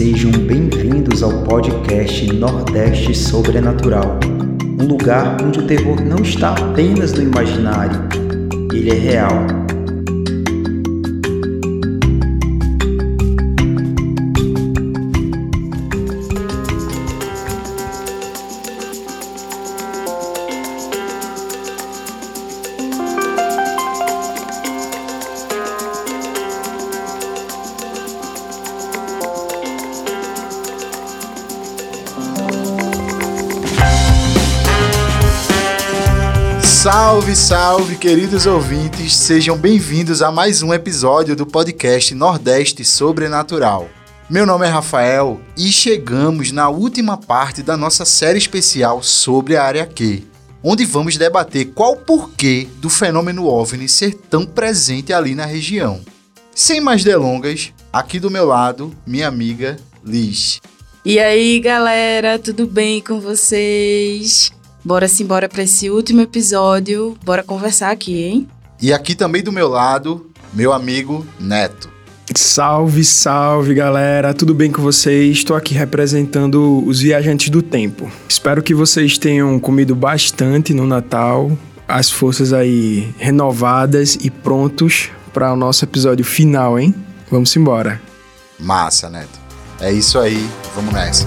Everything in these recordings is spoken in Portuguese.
Sejam bem-vindos ao podcast Nordeste Sobrenatural, um lugar onde o terror não está apenas no imaginário, ele é real Salve, queridos ouvintes, sejam bem-vindos a mais um episódio do podcast Nordeste Sobrenatural. Meu nome é Rafael e chegamos na última parte da nossa série especial sobre a área Q, onde vamos debater qual o porquê do fenômeno OVNI ser tão presente ali na região. Sem mais delongas, aqui do meu lado, minha amiga Liz. E aí, galera, tudo bem com vocês? Bora embora para esse último episódio. Bora conversar aqui, hein? E aqui também do meu lado, meu amigo Neto. Salve, salve galera, tudo bem com vocês? Estou aqui representando os viajantes do tempo. Espero que vocês tenham comido bastante no Natal, as forças aí renovadas e prontos para o nosso episódio final, hein? Vamos embora. Massa, Neto. É isso aí, vamos nessa.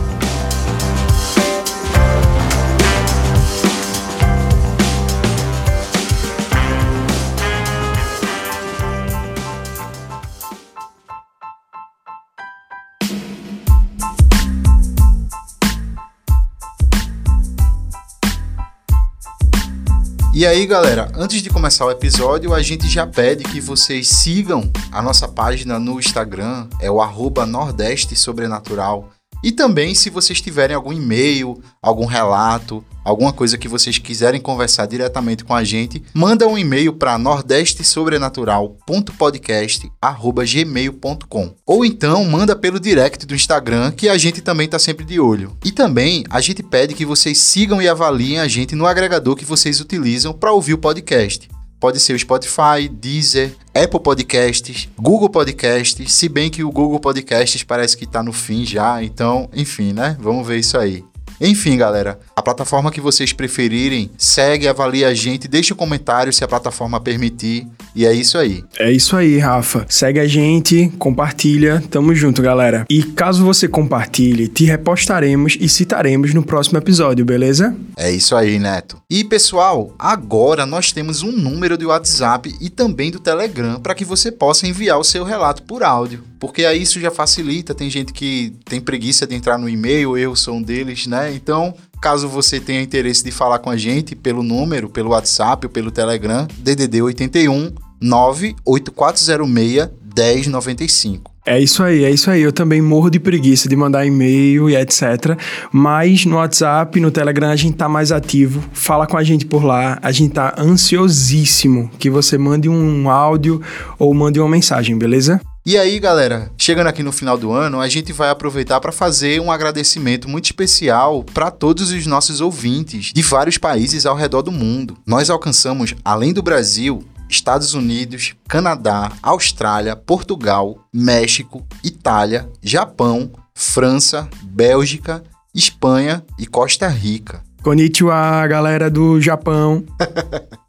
E aí, galera, antes de começar o episódio, a gente já pede que vocês sigam a nossa página no Instagram, é o arroba Nordeste Sobrenatural. E também, se vocês tiverem algum e-mail, algum relato, alguma coisa que vocês quiserem conversar diretamente com a gente, manda um e-mail para nordestesobrenatural.podcast@gmail.com. Ou então manda pelo direct do Instagram, que a gente também está sempre de olho. E também a gente pede que vocês sigam e avaliem a gente no agregador que vocês utilizam para ouvir o podcast. Pode ser o Spotify, Deezer, Apple Podcasts, Google Podcasts, se bem que o Google Podcasts parece que está no fim já, então, enfim, né? Vamos ver isso aí. Enfim, galera, a plataforma que vocês preferirem, segue, avalie a gente, deixe um comentário se a plataforma permitir. E é isso aí. É isso aí, Rafa. Segue a gente, compartilha, tamo junto, galera. E caso você compartilhe, te repostaremos e citaremos no próximo episódio, beleza? É isso aí, Neto. E pessoal, agora nós temos um número de WhatsApp e também do Telegram para que você possa enviar o seu relato por áudio. Porque aí isso já facilita, tem gente que tem preguiça de entrar no e-mail, eu sou um deles, né? Então, caso você tenha interesse de falar com a gente pelo número, pelo WhatsApp ou pelo Telegram, DDD 81 98406 1095. É isso aí, é isso aí. Eu também morro de preguiça de mandar e-mail e etc. Mas no WhatsApp, no Telegram, a gente tá mais ativo. Fala com a gente por lá. A gente tá ansiosíssimo que você mande um áudio ou mande uma mensagem, beleza? E aí, galera, chegando aqui no final do ano, a gente vai aproveitar para fazer um agradecimento muito especial para todos os nossos ouvintes de vários países ao redor do mundo. Nós alcançamos, além do Brasil, Estados Unidos, Canadá, Austrália, Portugal, México, Itália, Japão, França, Bélgica, Espanha e Costa Rica. Konnichiwa, galera do Japão.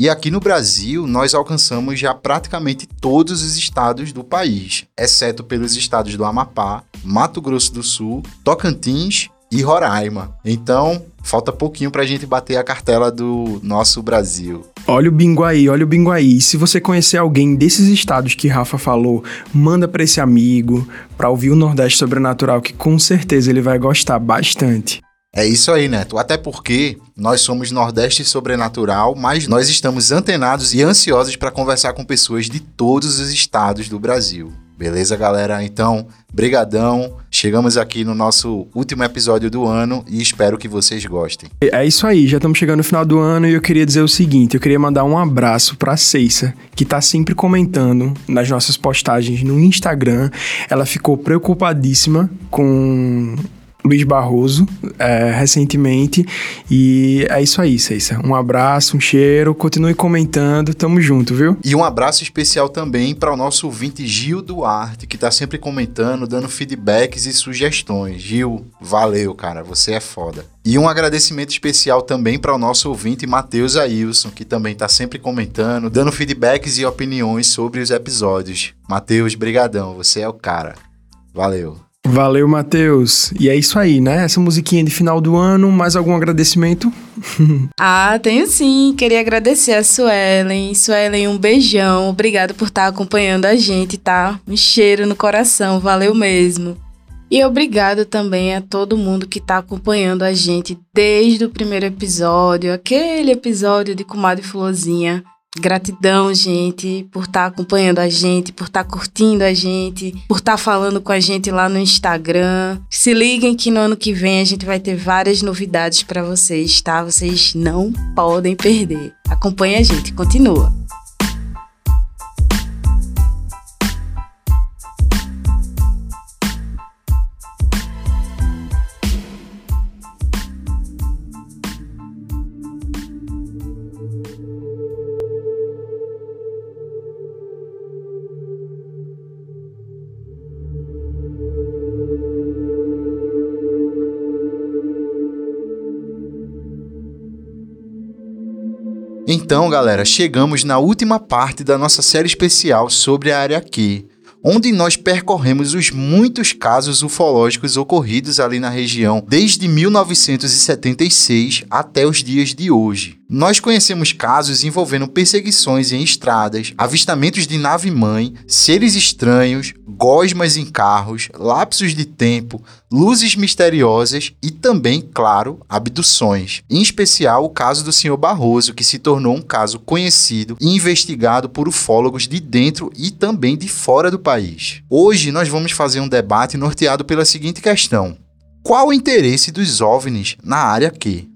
E aqui no Brasil, nós alcançamos já praticamente todos os estados do país, exceto pelos estados do Amapá, Mato Grosso do Sul, Tocantins e Roraima. Então, falta pouquinho para a gente bater a cartela do nosso Brasil. Olha o bingo aí, olha o bingo aí. Se você conhecer alguém desses estados que Rafa falou, manda para esse amigo, para ouvir o Nordeste Sobrenatural, que com certeza ele vai gostar bastante. É isso aí, Neto. Até porque nós somos Nordeste Sobrenatural, mas nós estamos antenados e ansiosos para conversar com pessoas de todos os estados do Brasil. Beleza, galera? Então, brigadão. Chegamos aqui no nosso último episódio do ano e espero que vocês gostem. É isso aí, já estamos chegando no final do ano e eu queria dizer o seguinte, eu queria mandar um abraço para Ceissa, que tá sempre comentando nas nossas postagens no Instagram. Ela ficou preocupadíssima com Luiz Barroso é, recentemente. E é isso aí, Ceissa. Um abraço, um cheiro, continue comentando, tamo junto, viu? E um abraço especial também para o nosso ouvinte Gil Duarte, que tá sempre comentando, dando feedbacks e sugestões. Gil, valeu, cara, você é foda. E um agradecimento especial também para o nosso ouvinte Matheus Ailson, que também está sempre comentando, dando feedbacks e opiniões sobre os episódios. Matheus, brigadão, você é o cara. Valeu. Valeu, Matheus. E é isso aí, né? Essa musiquinha de final do ano, mais algum agradecimento? ah, tenho sim. Queria agradecer a Suelen. Suelen, um beijão. Obrigado por estar acompanhando a gente, tá? Um cheiro no coração. Valeu mesmo. E obrigado também a todo mundo que está acompanhando a gente desde o primeiro episódio, aquele episódio de Comadre Florzinha. Gratidão, gente, por estar tá acompanhando a gente, por estar tá curtindo a gente, por estar tá falando com a gente lá no Instagram. Se liguem que no ano que vem a gente vai ter várias novidades para vocês, tá? Vocês não podem perder. Acompanhe a gente, continua. Então, galera, chegamos na última parte da nossa série especial sobre a área Q, onde nós percorremos os muitos casos ufológicos ocorridos ali na região desde 1976 até os dias de hoje. Nós conhecemos casos envolvendo perseguições em estradas, avistamentos de nave-mãe, seres estranhos, gosmas em carros, lapsos de tempo, luzes misteriosas e também, claro, abduções. Em especial o caso do Sr. Barroso, que se tornou um caso conhecido e investigado por ufólogos de dentro e também de fora do país. Hoje nós vamos fazer um debate norteado pela seguinte questão: qual o interesse dos OVNIs na área Q?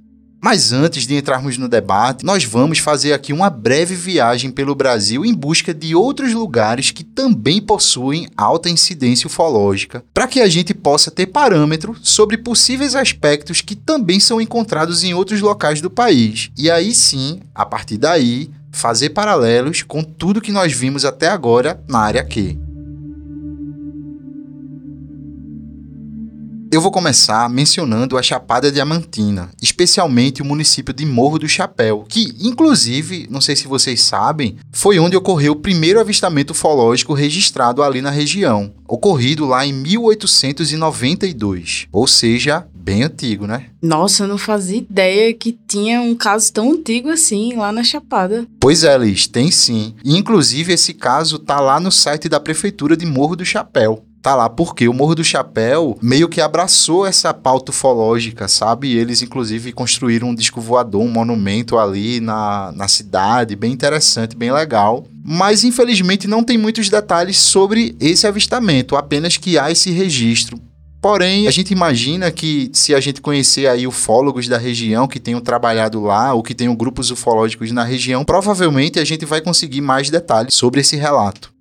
Mas antes de entrarmos no debate, nós vamos fazer aqui uma breve viagem pelo Brasil em busca de outros lugares que também possuem alta incidência ufológica, para que a gente possa ter parâmetro sobre possíveis aspectos que também são encontrados em outros locais do país. E aí sim, a partir daí, fazer paralelos com tudo que nós vimos até agora na área Q. Eu vou começar mencionando a Chapada Diamantina, especialmente o município de Morro do Chapéu, que, inclusive, não sei se vocês sabem, foi onde ocorreu o primeiro avistamento ufológico registrado ali na região, ocorrido lá em 1892, ou seja, bem antigo, né? Nossa, eu não fazia ideia que tinha um caso tão antigo assim lá na Chapada. Pois é, Liz, tem sim. E, inclusive, esse caso tá lá no site da Prefeitura de Morro do Chapéu tá lá porque o Morro do Chapéu meio que abraçou essa pauta ufológica, sabe? Eles, inclusive, construíram um disco voador, um monumento ali na, na cidade, bem interessante, bem legal. Mas, infelizmente, não tem muitos detalhes sobre esse avistamento, apenas que há esse registro. Porém, a gente imagina que se a gente conhecer aí ufólogos da região que tenham trabalhado lá ou que tenham grupos ufológicos na região, provavelmente a gente vai conseguir mais detalhes sobre esse relato.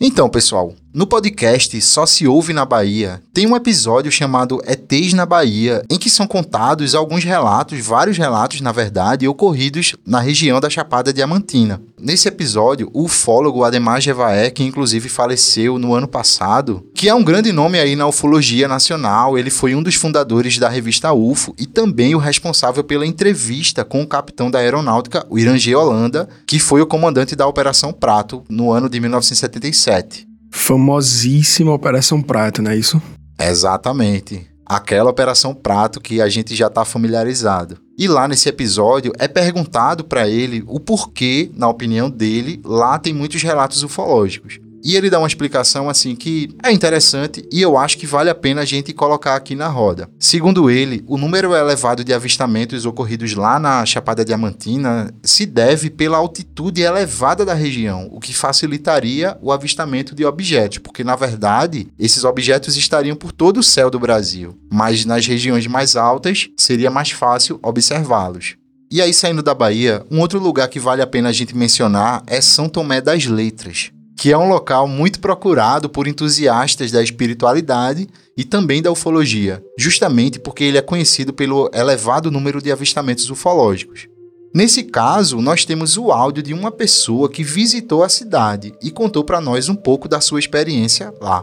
Então, pessoal, no podcast Só Se Ouve na Bahia, tem um episódio chamado ETs na Bahia, em que são contados alguns relatos, vários relatos, na verdade, ocorridos na região da Chapada Diamantina. Nesse episódio, o ufólogo Ademar Jevaé, que inclusive faleceu no ano passado, que é um grande nome aí na ufologia nacional, ele foi um dos fundadores da revista UFO e também o responsável pela entrevista com o capitão da aeronáutica, o Irangê Holanda, que foi o comandante da Operação Prato no ano de 1977. Famosíssima Operação Prato, não é isso? Exatamente. Aquela Operação Prato que a gente já está familiarizado. E lá nesse episódio é perguntado para ele o porquê, na opinião dele, lá tem muitos relatos ufológicos. E ele dá uma explicação assim que é interessante e eu acho que vale a pena a gente colocar aqui na roda. Segundo ele, o número elevado de avistamentos ocorridos lá na Chapada Diamantina se deve pela altitude elevada da região, o que facilitaria o avistamento de objetos, porque na verdade esses objetos estariam por todo o céu do Brasil, mas nas regiões mais altas seria mais fácil observá-los. E aí, saindo da Bahia, um outro lugar que vale a pena a gente mencionar é São Tomé das Letras que é um local muito procurado por entusiastas da espiritualidade e também da ufologia, justamente porque ele é conhecido pelo elevado número de avistamentos ufológicos. Nesse caso, nós temos o áudio de uma pessoa que visitou a cidade e contou para nós um pouco da sua experiência lá.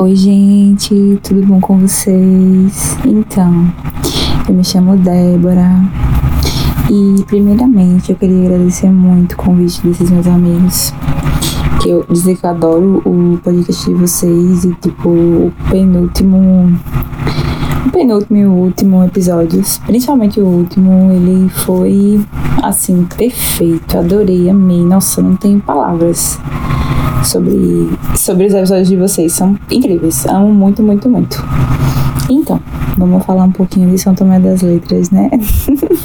Oi, gente, tudo bom com vocês? Então, eu me chamo Débora, e primeiramente eu queria agradecer muito o convite desses meus amigos. Que eu dizer que eu adoro o podcast de vocês e tipo o penúltimo. O penúltimo e o último episódios, principalmente o último, ele foi assim, perfeito. Adorei, amei. Nossa, não tenho palavras sobre, sobre os episódios de vocês. São incríveis. Amo muito, muito, muito. Então, vamos falar um pouquinho de São Tomé das Letras, né?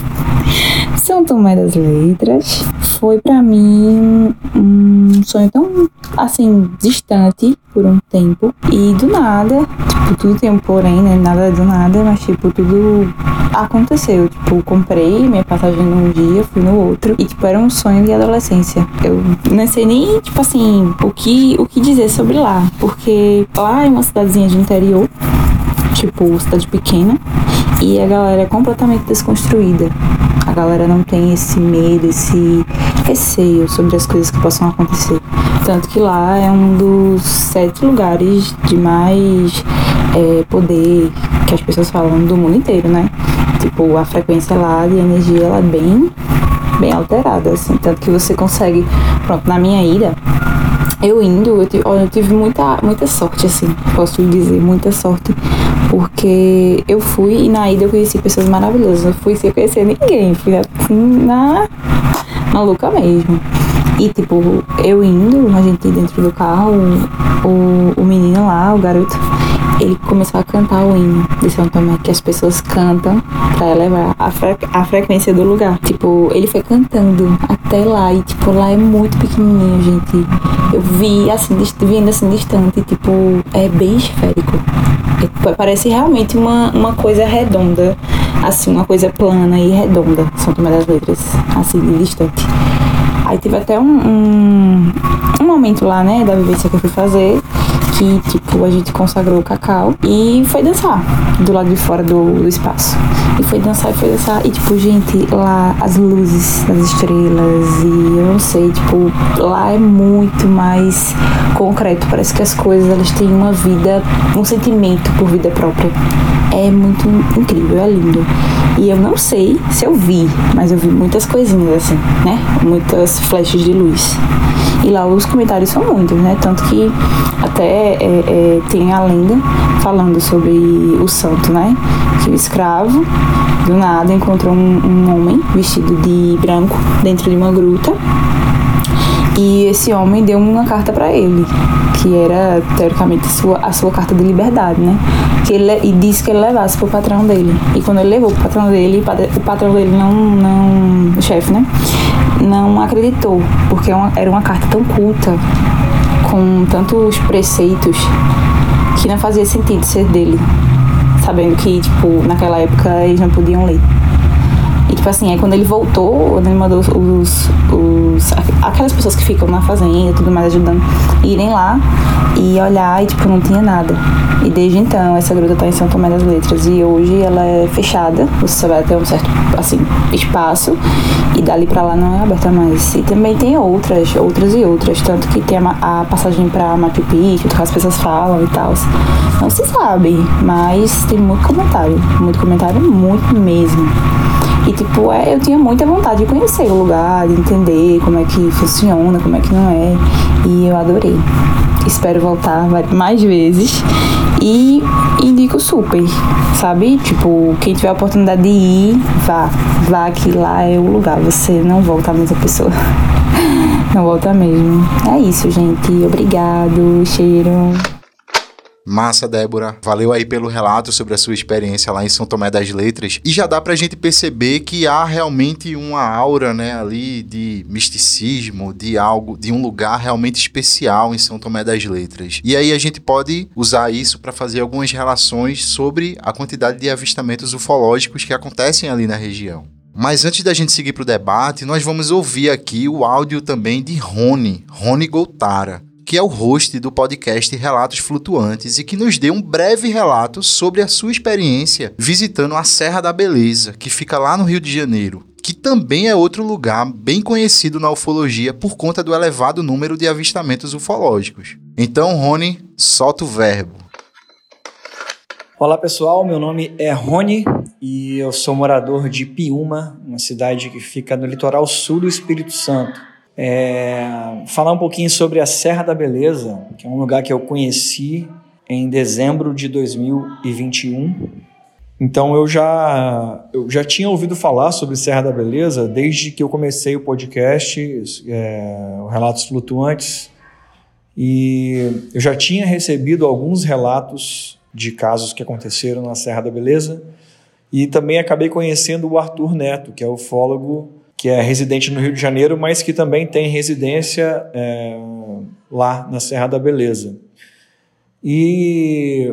São Tomé das Letras foi para mim um sonho tão assim distante por um tempo e do nada, tipo, tudo tem um porém, né? Nada do nada, mas tipo, tudo aconteceu. Tipo, comprei minha passagem num dia, fui no outro. E tipo, era um sonho de adolescência. Eu não sei nem, tipo assim, o que, o que dizer sobre lá. Porque lá é uma cidadezinha de interior tipo, cidade pequena, e a galera é completamente desconstruída. A galera não tem esse medo, esse receio sobre as coisas que possam acontecer. Tanto que lá é um dos sete lugares de mais é, poder que as pessoas falam do mundo inteiro, né? Tipo, a frequência lá de energia ela é bem, bem alterada, assim. Tanto que você consegue, pronto, na minha ida, eu indo, eu tive, eu tive muita, muita sorte, assim, posso dizer, muita sorte, porque eu fui e na ida eu conheci pessoas maravilhosas, eu fui sem conhecer ninguém, fui assim, na maluca mesmo. E tipo, eu indo, a gente dentro do carro, o, o menino lá, o garoto, ele começou a cantar o hino de São Tomé, que as pessoas cantam pra elevar a, fre a frequência do lugar. Tipo, ele foi cantando até lá, e tipo, lá é muito pequenininho, gente. Eu vi assim, vindo assim distante, tipo, é bem esférico. É, parece realmente uma, uma coisa redonda, assim, uma coisa plana e redonda, São Tomé das Letras, assim, distante. Aí teve até um, um, um momento lá, né, da vivência que eu fui fazer, tipo, a gente consagrou o cacau e foi dançar do lado de fora do, do espaço. E foi dançar e foi dançar. E, tipo, gente, lá as luzes das estrelas e eu não sei, tipo, lá é muito mais concreto. Parece que as coisas, elas têm uma vida, um sentimento por vida própria. É muito incrível, é lindo. E eu não sei se eu vi, mas eu vi muitas coisinhas assim, né? Muitas flechas de luz. E lá os comentários são muitos, né? Tanto que até é, é, tem a lenda falando sobre o santo, né? Que o escravo, do nada, encontrou um, um homem vestido de branco dentro de uma gruta. E esse homem deu uma carta para ele, que era teoricamente a sua, a sua carta de liberdade, né? Que ele, e disse que ele levasse pro patrão dele. E quando ele levou pro patrão dele, o patrão dele não, não o chefe, né? não acreditou, porque é era uma carta tão culta, com tantos preceitos, que não fazia sentido ser dele, sabendo que, tipo, naquela época eles não podiam ler. Tipo assim, aí quando ele voltou, ele mandou os, os, aquelas pessoas que ficam na fazenda e tudo mais ajudando, irem lá e olhar e, tipo, não tinha nada. E desde então, essa gruta tá em São Tomé das Letras. E hoje ela é fechada, você só vai ter um certo, assim, espaço. E dali pra lá não é aberta mais. E também tem outras, outras e outras. Tanto que tem a, a passagem pra Machu Picchu, que as pessoas falam e tal. Não se sabe, mas tem muito comentário. Muito comentário, muito mesmo. E, tipo, é, eu tinha muita vontade de conhecer o lugar, de entender como é que funciona, como é que não é. E eu adorei. Espero voltar mais vezes. E indico super, sabe? Tipo, quem tiver a oportunidade de ir, vá. Vá que lá é o lugar. Você não volta a mesma pessoa. Não volta mesmo. É isso, gente. Obrigado. Cheiro. Massa, Débora. Valeu aí pelo relato sobre a sua experiência lá em São Tomé das Letras. E já dá pra gente perceber que há realmente uma aura, né, ali de misticismo, de algo, de um lugar realmente especial em São Tomé das Letras. E aí a gente pode usar isso para fazer algumas relações sobre a quantidade de avistamentos ufológicos que acontecem ali na região. Mas antes da gente seguir para o debate, nós vamos ouvir aqui o áudio também de Rony, Rony Goltara, que é o host do podcast Relatos Flutuantes e que nos deu um breve relato sobre a sua experiência visitando a Serra da Beleza, que fica lá no Rio de Janeiro, que também é outro lugar bem conhecido na ufologia por conta do elevado número de avistamentos ufológicos. Então, Rony, solta o verbo. Olá pessoal, meu nome é Rony e eu sou morador de Piúma, uma cidade que fica no litoral sul do Espírito Santo. É, falar um pouquinho sobre a Serra da Beleza, que é um lugar que eu conheci em dezembro de 2021. Então eu já, eu já tinha ouvido falar sobre Serra da Beleza desde que eu comecei o podcast, é, Relatos Flutuantes, e eu já tinha recebido alguns relatos de casos que aconteceram na Serra da Beleza. E também acabei conhecendo o Arthur Neto, que é ufólogo que é residente no Rio de Janeiro, mas que também tem residência é, lá na Serra da Beleza. E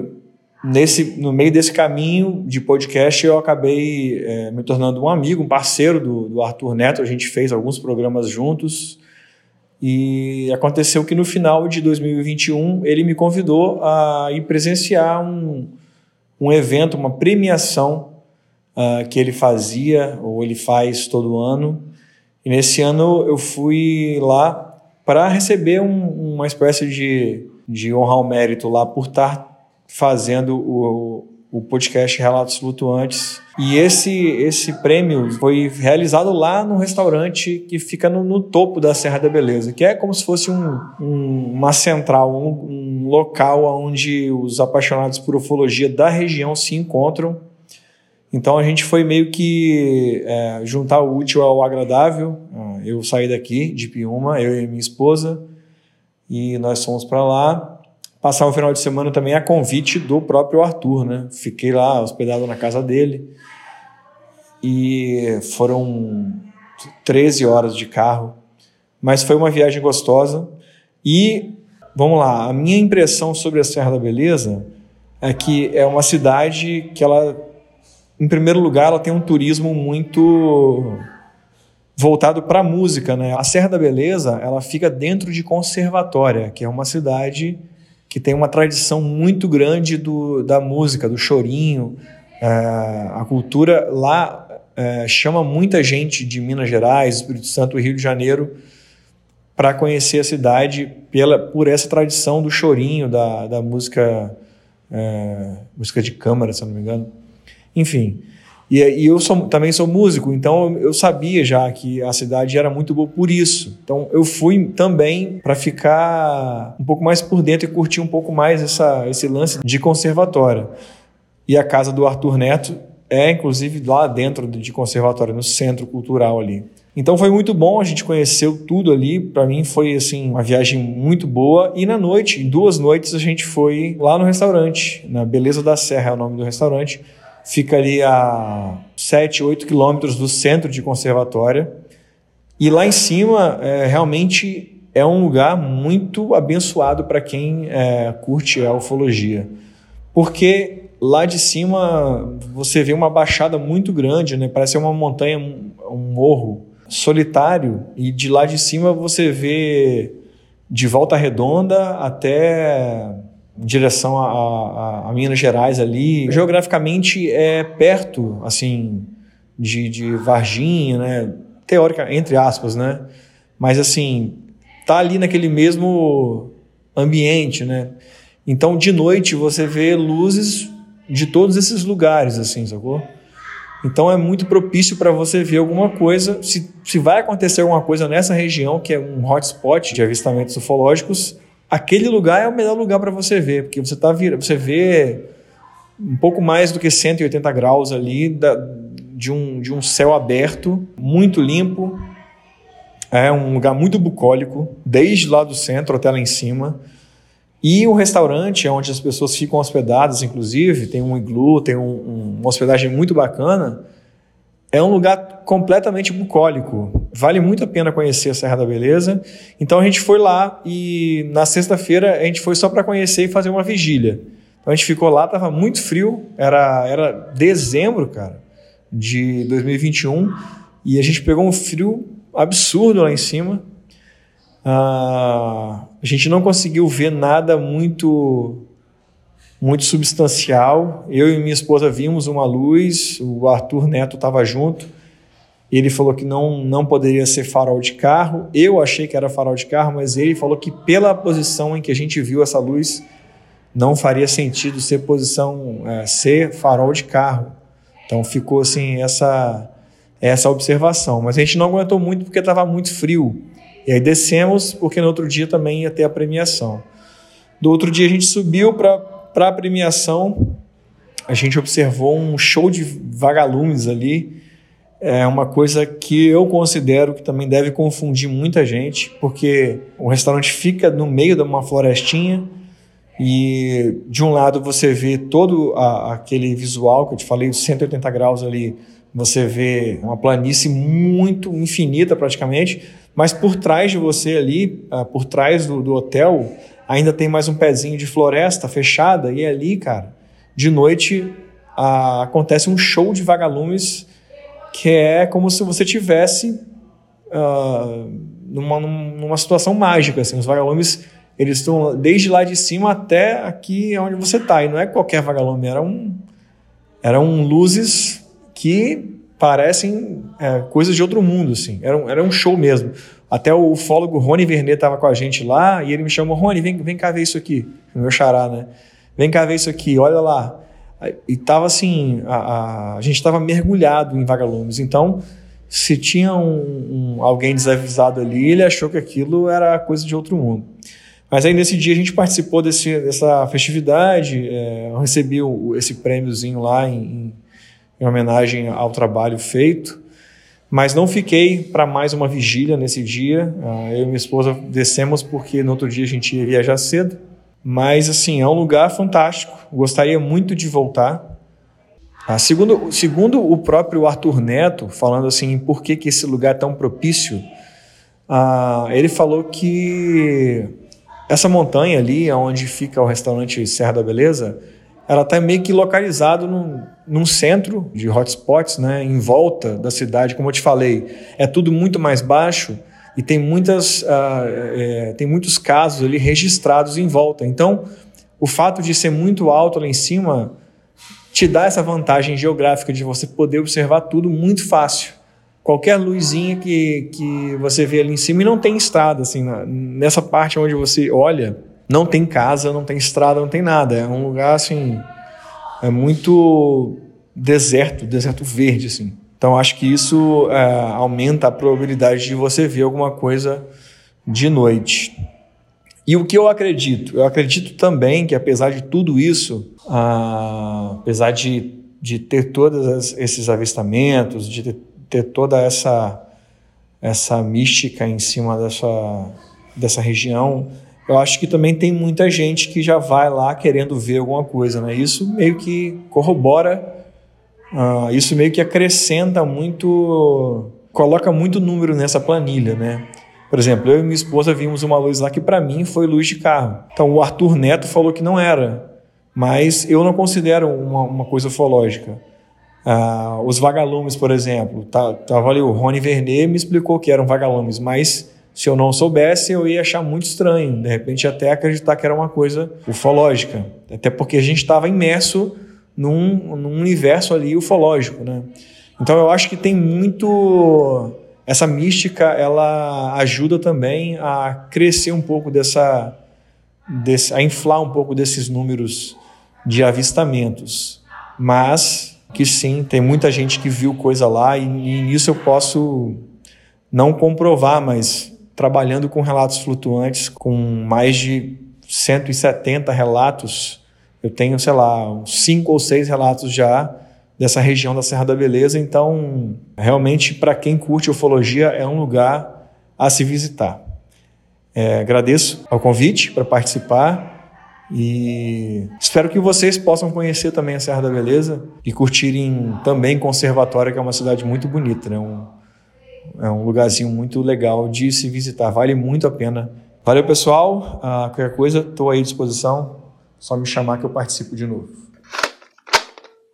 nesse, no meio desse caminho de podcast, eu acabei é, me tornando um amigo, um parceiro do, do Arthur Neto. A gente fez alguns programas juntos. E aconteceu que no final de 2021 ele me convidou a ir presenciar um, um evento, uma premiação uh, que ele fazia ou ele faz todo ano. E nesse ano eu fui lá para receber um, uma espécie de, de honra ao mérito lá por estar fazendo o, o podcast Relatos Flutuantes. E esse, esse prêmio foi realizado lá num restaurante que fica no, no topo da Serra da Beleza, que é como se fosse um, um, uma central, um, um local onde os apaixonados por ufologia da região se encontram. Então a gente foi meio que é, juntar o útil ao agradável. Ah, eu saí daqui de Piuma, eu e minha esposa, e nós fomos para lá passar o final de semana também a convite do próprio Arthur, né? Fiquei lá hospedado na casa dele e foram 13 horas de carro, mas foi uma viagem gostosa e vamos lá, a minha impressão sobre a Serra da Beleza é que é uma cidade que ela em primeiro lugar ela tem um turismo muito voltado para a música, né? A Serra da Beleza, ela fica dentro de Conservatória, que é uma cidade que tem uma tradição muito grande do, da música, do chorinho. É, a cultura lá é, chama muita gente de Minas Gerais, Espírito Santo e Rio de Janeiro para conhecer a cidade pela, por essa tradição do chorinho, da, da música, é, música de câmara, se não me engano. Enfim, e, e eu sou, também sou músico, então eu, sabia já que a cidade era muito boa por isso. Então eu fui também para ficar um pouco mais por dentro e curtir um pouco mais essa, esse lance de conservatório. E a casa do Arthur Neto é inclusive lá dentro de conservatório, no centro cultural ali. Então foi muito bom, a gente conheceu tudo ali. Para mim foi assim uma viagem muito boa. E na noite, em duas noites, a gente foi lá no restaurante, na Beleza da Serra é o nome do restaurante fica ali a 7, 8 quilômetros do centro de Conservatória. E lá em cima, é, realmente é um lugar muito abençoado para quem é, curte a ufologia. Porque lá de cima você vê uma baixada muito grande, né? parece uma montanha, um morro solitário, e de lá de cima você vê de volta redonda até direção a, a, a, Minas Gerais ali. Geograficamente é perto, assim, de, de Varginha, né? Teórica, entre aspas, né? Mas, assim, tá ali naquele mesmo ambiente, né? Então, de noite, você vê luzes de todos esses lugares, assim, sacou? Então, é muito propício para você ver alguma coisa. Se, se vai acontecer alguma coisa nessa região, que é um hotspot de avistamentos ufológicos, aquele lugar é o melhor lugar para você ver, porque você tá vir, você vê um pouco mais do que 180 graus ali da, de, um, de um céu aberto, muito limpo. É um lugar muito bucólico, desde lá do centro até lá em cima. E o restaurante, onde as pessoas ficam hospedadas, inclusive, tem um iglu, tem um, um, uma hospedagem muito bacana é um lugar completamente bucólico. Vale muito a pena conhecer a Serra da Beleza. Então a gente foi lá e na sexta-feira a gente foi só para conhecer e fazer uma vigília. Então a gente ficou lá, tava muito frio, era, era dezembro, cara. de 2021 e a gente pegou um frio absurdo lá em cima. Ah, a gente não conseguiu ver nada muito muito substancial. Eu e minha esposa vimos uma luz, o Arthur Neto estava junto. Ele falou que não, não poderia ser farol de carro. Eu achei que era farol de carro, mas ele falou que pela posição em que a gente viu essa luz, não faria sentido ser posição é, ser farol de carro. Então ficou assim essa essa observação. Mas a gente não aguentou muito porque estava muito frio. E aí descemos porque no outro dia também ia ter a premiação. Do outro dia a gente subiu para a premiação. A gente observou um show de vagalumes ali. É uma coisa que eu considero que também deve confundir muita gente, porque o restaurante fica no meio de uma florestinha e de um lado você vê todo a, aquele visual que eu te falei, 180 graus ali você vê uma planície muito infinita praticamente, mas por trás de você ali, uh, por trás do, do, hotel, ainda tem mais um pezinho de floresta fechada e ali, cara, de noite uh, acontece um show de vagalumes que é como se você tivesse uh, numa, numa situação mágica, assim, os vagalumes eles estão desde lá de cima até aqui onde você está e não é qualquer vagalume, era um eram luzes que parecem é, coisas de outro mundo, assim. Era um, era um show mesmo. Até o ufólogo Rony Vernet estava com a gente lá e ele me chamou, Rony, vem, vem cá ver isso aqui. Meu xará, né? Vem cá ver isso aqui, olha lá. E tava assim, a, a, a gente estava mergulhado em vagalumes. Então, se tinha um, um, alguém desavisado ali, ele achou que aquilo era coisa de outro mundo. Mas aí nesse dia a gente participou desse, dessa festividade, é, eu recebi o, esse prêmiozinho lá em, em em homenagem ao trabalho feito. Mas não fiquei para mais uma vigília nesse dia. Ah, eu e minha esposa descemos porque no outro dia a gente ia viajar cedo. Mas, assim, é um lugar fantástico. Gostaria muito de voltar. Ah, segundo, segundo o próprio Arthur Neto, falando assim, por que, que esse lugar é tão propício, ah, ele falou que essa montanha ali, onde fica o restaurante Serra da Beleza, ela está meio que localizado num, num, centro de hotspots, né, em volta da cidade, como eu te falei, é tudo muito mais baixo e tem muitas, uh, é, tem muitos casos ali registrados em volta. Então, o fato de ser muito alto lá em cima te dá essa vantagem geográfica de você poder observar tudo muito fácil. Qualquer luzinha que, que você vê ali em cima e não tem estrada, assim, na, nessa parte onde você olha, não tem casa, não tem estrada, não tem nada. É um lugar assim, é muito deserto, deserto verde assim. Então acho que isso é, aumenta a probabilidade de você ver alguma coisa de noite. E o que eu acredito? Eu acredito também que apesar de tudo isso, ah, apesar de, de ter todos esses avistamentos, de ter, ter toda essa essa mística em cima dessa, dessa região, eu acho que também tem muita gente que já vai lá querendo ver alguma coisa, né? Isso meio que corrobora, uh, isso meio que acrescenta muito, coloca muito número nessa planilha, né? Por exemplo, eu e minha esposa vimos uma luz lá que para mim foi luz de carro. Então o Arthur Neto falou que não era, mas eu não considero uma, uma coisa ufológica. Uh, os vagalumes, por exemplo, tá, tava ali o Rony Vernet me explicou que eram vagalumes, mas se eu não soubesse, eu ia achar muito estranho, de repente até acreditar que era uma coisa ufológica, até porque a gente estava imerso num, num universo ali ufológico, né? Então eu acho que tem muito essa mística, ela ajuda também a crescer um pouco dessa, desse, a inflar um pouco desses números de avistamentos, mas que sim, tem muita gente que viu coisa lá e, e nisso eu posso não comprovar, mas trabalhando com relatos flutuantes, com mais de 170 relatos. Eu tenho, sei lá, uns cinco ou seis relatos já dessa região da Serra da Beleza. Então, realmente, para quem curte ufologia, é um lugar a se visitar. É, agradeço ao convite para participar e espero que vocês possam conhecer também a Serra da Beleza e curtirem também Conservatória, que é uma cidade muito bonita, né? Um, é um lugarzinho muito legal de se visitar, vale muito a pena. Valeu, pessoal. Uh, qualquer coisa, estou aí à disposição. Só me chamar que eu participo de novo.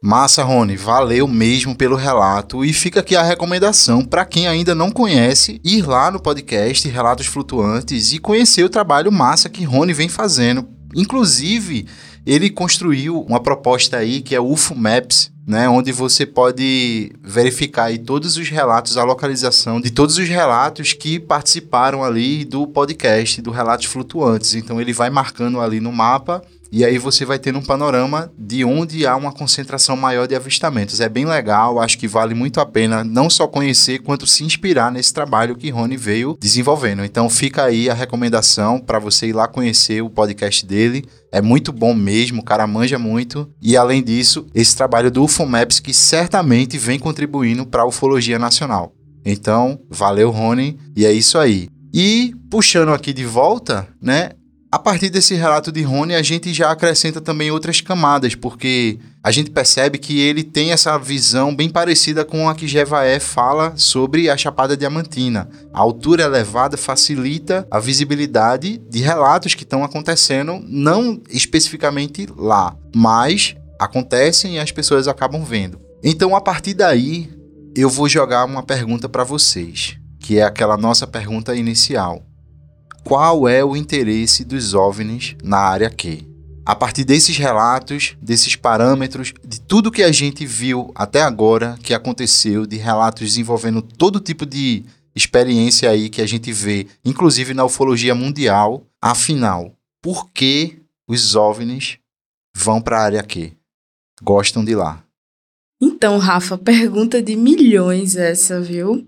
Massa, Rony, valeu mesmo pelo relato e fica aqui a recomendação para quem ainda não conhece ir lá no podcast Relatos Flutuantes e conhecer o trabalho massa que Rony vem fazendo. Inclusive, ele construiu uma proposta aí que é o UFO Maps, né, onde você pode verificar aí todos os relatos, a localização de todos os relatos que participaram ali do podcast, do Relatos Flutuantes. Então ele vai marcando ali no mapa e aí você vai tendo um panorama de onde há uma concentração maior de avistamentos. É bem legal, acho que vale muito a pena não só conhecer, quanto se inspirar nesse trabalho que Rony veio desenvolvendo. Então fica aí a recomendação para você ir lá conhecer o podcast dele. É muito bom mesmo, o cara manja muito. E além disso, esse trabalho do UFO Maps que certamente vem contribuindo para a ufologia nacional. Então, valeu, Rony, e é isso aí. E puxando aqui de volta, né? A partir desse relato de Rony, a gente já acrescenta também outras camadas, porque a gente percebe que ele tem essa visão bem parecida com a que Jevaé fala sobre a Chapada Diamantina. A altura elevada facilita a visibilidade de relatos que estão acontecendo, não especificamente lá, mas acontecem e as pessoas acabam vendo. Então, a partir daí, eu vou jogar uma pergunta para vocês, que é aquela nossa pergunta inicial qual é o interesse dos OVNIs na área Q. A partir desses relatos, desses parâmetros, de tudo que a gente viu até agora que aconteceu, de relatos envolvendo todo tipo de experiência aí que a gente vê, inclusive na ufologia mundial, afinal, por que os OVNIs vão para a área Q? Gostam de lá? Então, Rafa, pergunta de milhões essa, viu?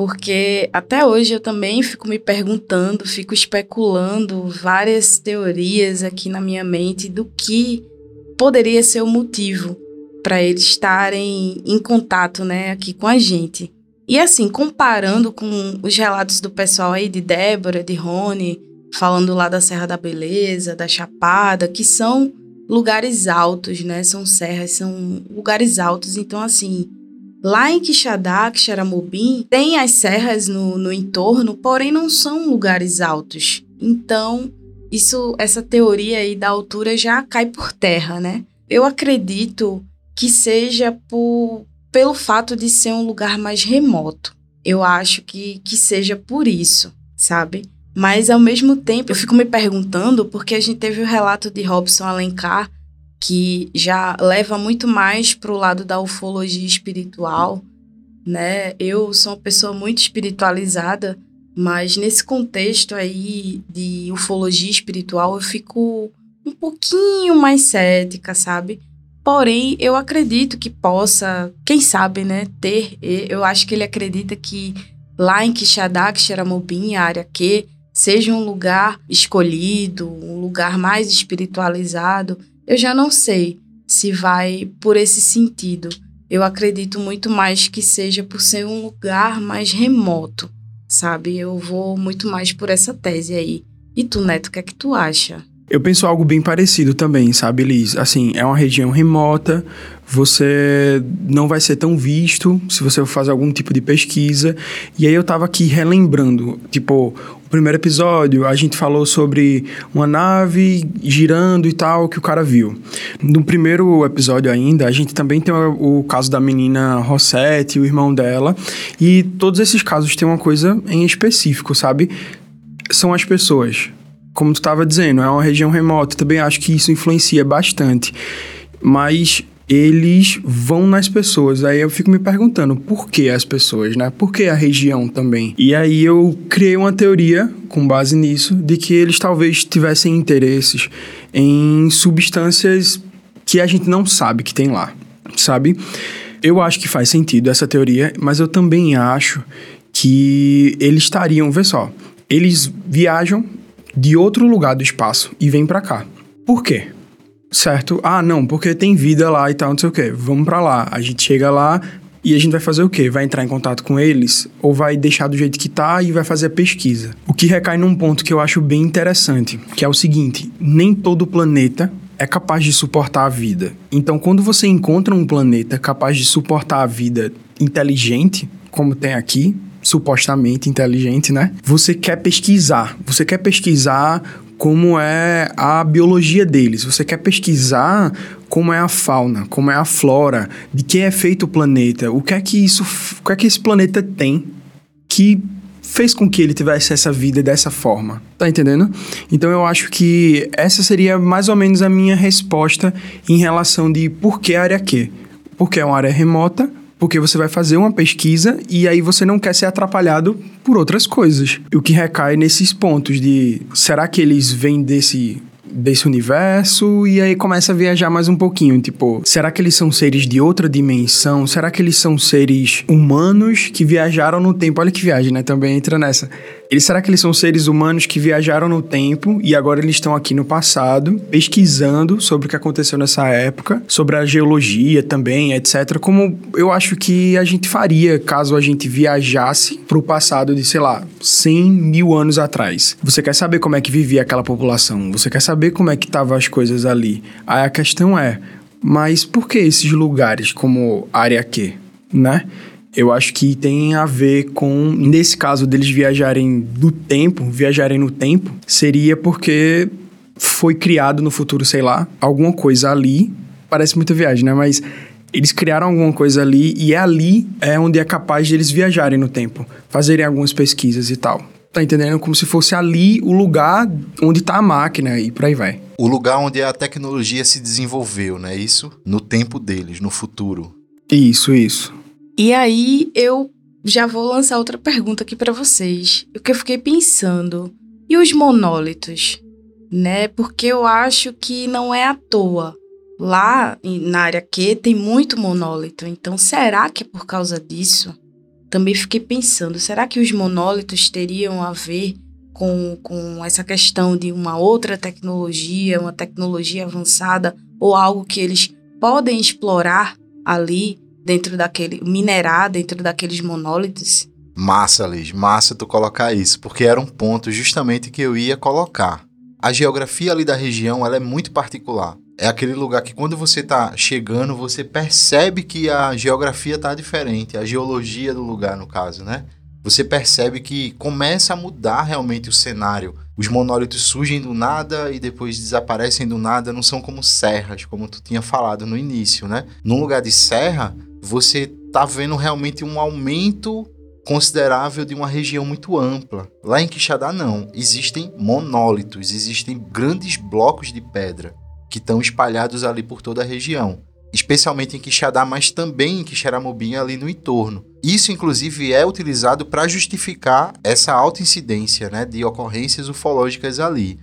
Porque até hoje eu também fico me perguntando, fico especulando várias teorias aqui na minha mente do que poderia ser o motivo para eles estarem em contato, né, aqui com a gente. E assim, comparando com os relatos do pessoal aí de Débora, de Rony, falando lá da Serra da Beleza, da Chapada, que são lugares altos, né? São serras, são lugares altos. Então, assim, Lá em Quixadá, Quixaramubim, tem as serras no, no entorno, porém não são lugares altos. Então, isso, essa teoria aí da altura já cai por terra, né? Eu acredito que seja por, pelo fato de ser um lugar mais remoto. Eu acho que, que seja por isso, sabe? Mas ao mesmo tempo, eu fico me perguntando, porque a gente teve o relato de Robson Alencar que já leva muito mais para o lado da ufologia espiritual, né? Eu sou uma pessoa muito espiritualizada, mas nesse contexto aí de ufologia espiritual eu fico um pouquinho mais cética, sabe? Porém, eu acredito que possa, quem sabe, né, ter. Eu acho que ele acredita que lá em Quixadá, Xeramobim, área Q, seja um lugar escolhido, um lugar mais espiritualizado eu já não sei se vai por esse sentido. Eu acredito muito mais que seja por ser um lugar mais remoto, sabe? Eu vou muito mais por essa tese aí. E tu, Neto, o que é que tu acha? Eu penso algo bem parecido também, sabe, Liz? Assim, é uma região remota, você não vai ser tão visto se você for fazer algum tipo de pesquisa. E aí eu tava aqui relembrando, tipo, primeiro episódio a gente falou sobre uma nave girando e tal que o cara viu. No primeiro episódio ainda, a gente também tem o, caso da menina Rosette, o irmão dela, e todos esses casos têm uma coisa em específico, sabe? São as pessoas como tu estava dizendo, é uma região remota. Também acho que isso influencia bastante. Mas eles vão nas pessoas. Aí eu fico me perguntando por que as pessoas, né? Por que a região também? E aí eu criei uma teoria com base nisso de que eles talvez tivessem interesses em substâncias que a gente não sabe que tem lá, sabe? Eu acho que faz sentido essa teoria, mas eu também acho que eles estariam, vê só, eles viajam de outro lugar do espaço e vem para cá. Por quê? Certo? Ah, não, porque tem vida lá e tal, não sei o quê. Vamos para lá. A gente chega lá e a gente vai fazer o quê? Vai entrar em contato com eles ou vai deixar do jeito que tá e vai fazer a pesquisa? O que recai num ponto que eu acho bem interessante, que é o seguinte: nem todo planeta é capaz de suportar a vida. Então, quando você encontra um planeta capaz de suportar a vida inteligente, como tem aqui, supostamente inteligente, né? Você quer pesquisar, você quer pesquisar como é a biologia deles, você quer pesquisar como é a fauna, como é a flora, de que é feito o planeta, o que é que isso, o que é que esse planeta tem que fez com que ele tivesse essa vida dessa forma. Tá entendendo? Então eu acho que essa seria mais ou menos a minha resposta em relação de por que área Q. Porque é uma área remota, porque você vai fazer uma pesquisa e aí você não quer ser atrapalhado por outras coisas. O que recai nesses pontos de será que eles vêm desse desse universo e aí começa a viajar mais um pouquinho, tipo, será que eles são seres de outra dimensão? Será que eles são seres humanos que viajaram no tempo? Olha que viagem, né? Também entra nessa. Eles, será que eles são seres humanos que viajaram no tempo e agora eles estão aqui no passado, pesquisando sobre o que aconteceu nessa época, sobre a geologia também, etc. Como eu acho que a gente faria caso a gente viajasse para o passado de, sei lá, 100 mil anos atrás. Você quer saber como é que vivia aquela população, você quer saber como é que estavam as coisas ali. Aí a questão é, mas por que esses lugares como área Q, né? Eu acho que tem a ver com, nesse caso deles viajarem do tempo, viajarem no tempo, seria porque foi criado no futuro, sei lá, alguma coisa ali. Parece muita viagem, né? Mas eles criaram alguma coisa ali e é ali é onde é capaz de eles viajarem no tempo, fazerem algumas pesquisas e tal. Tá entendendo? Como se fosse ali o lugar onde tá a máquina e por aí vai. O lugar onde a tecnologia se desenvolveu, né? Isso no tempo deles, no futuro. Isso, isso. E aí eu já vou lançar outra pergunta aqui para vocês. O que eu fiquei pensando. E os monólitos? Né? Porque eu acho que não é à toa. Lá na área Q tem muito monólito. Então, será que é por causa disso? Também fiquei pensando, será que os monólitos teriam a ver com, com essa questão de uma outra tecnologia, uma tecnologia avançada, ou algo que eles podem explorar ali dentro daquele. minerar dentro daqueles monólitos. Massa, Liz, massa tu colocar isso, porque era um ponto justamente que eu ia colocar. A geografia ali da região ela é muito particular. É aquele lugar que quando você está chegando, você percebe que a geografia está diferente, a geologia do lugar, no caso, né? Você percebe que começa a mudar realmente o cenário. Os monólitos surgem do nada e depois desaparecem do nada, não são como serras, como tu tinha falado no início, né? Num lugar de serra, você tá vendo realmente um aumento considerável de uma região muito ampla. Lá em Quixadá não, existem monólitos, existem grandes blocos de pedra que estão espalhados ali por toda a região, especialmente em Quixadá, mas também em Quixeramobim ali no entorno. Isso inclusive é utilizado para justificar essa alta incidência, né, de ocorrências ufológicas ali.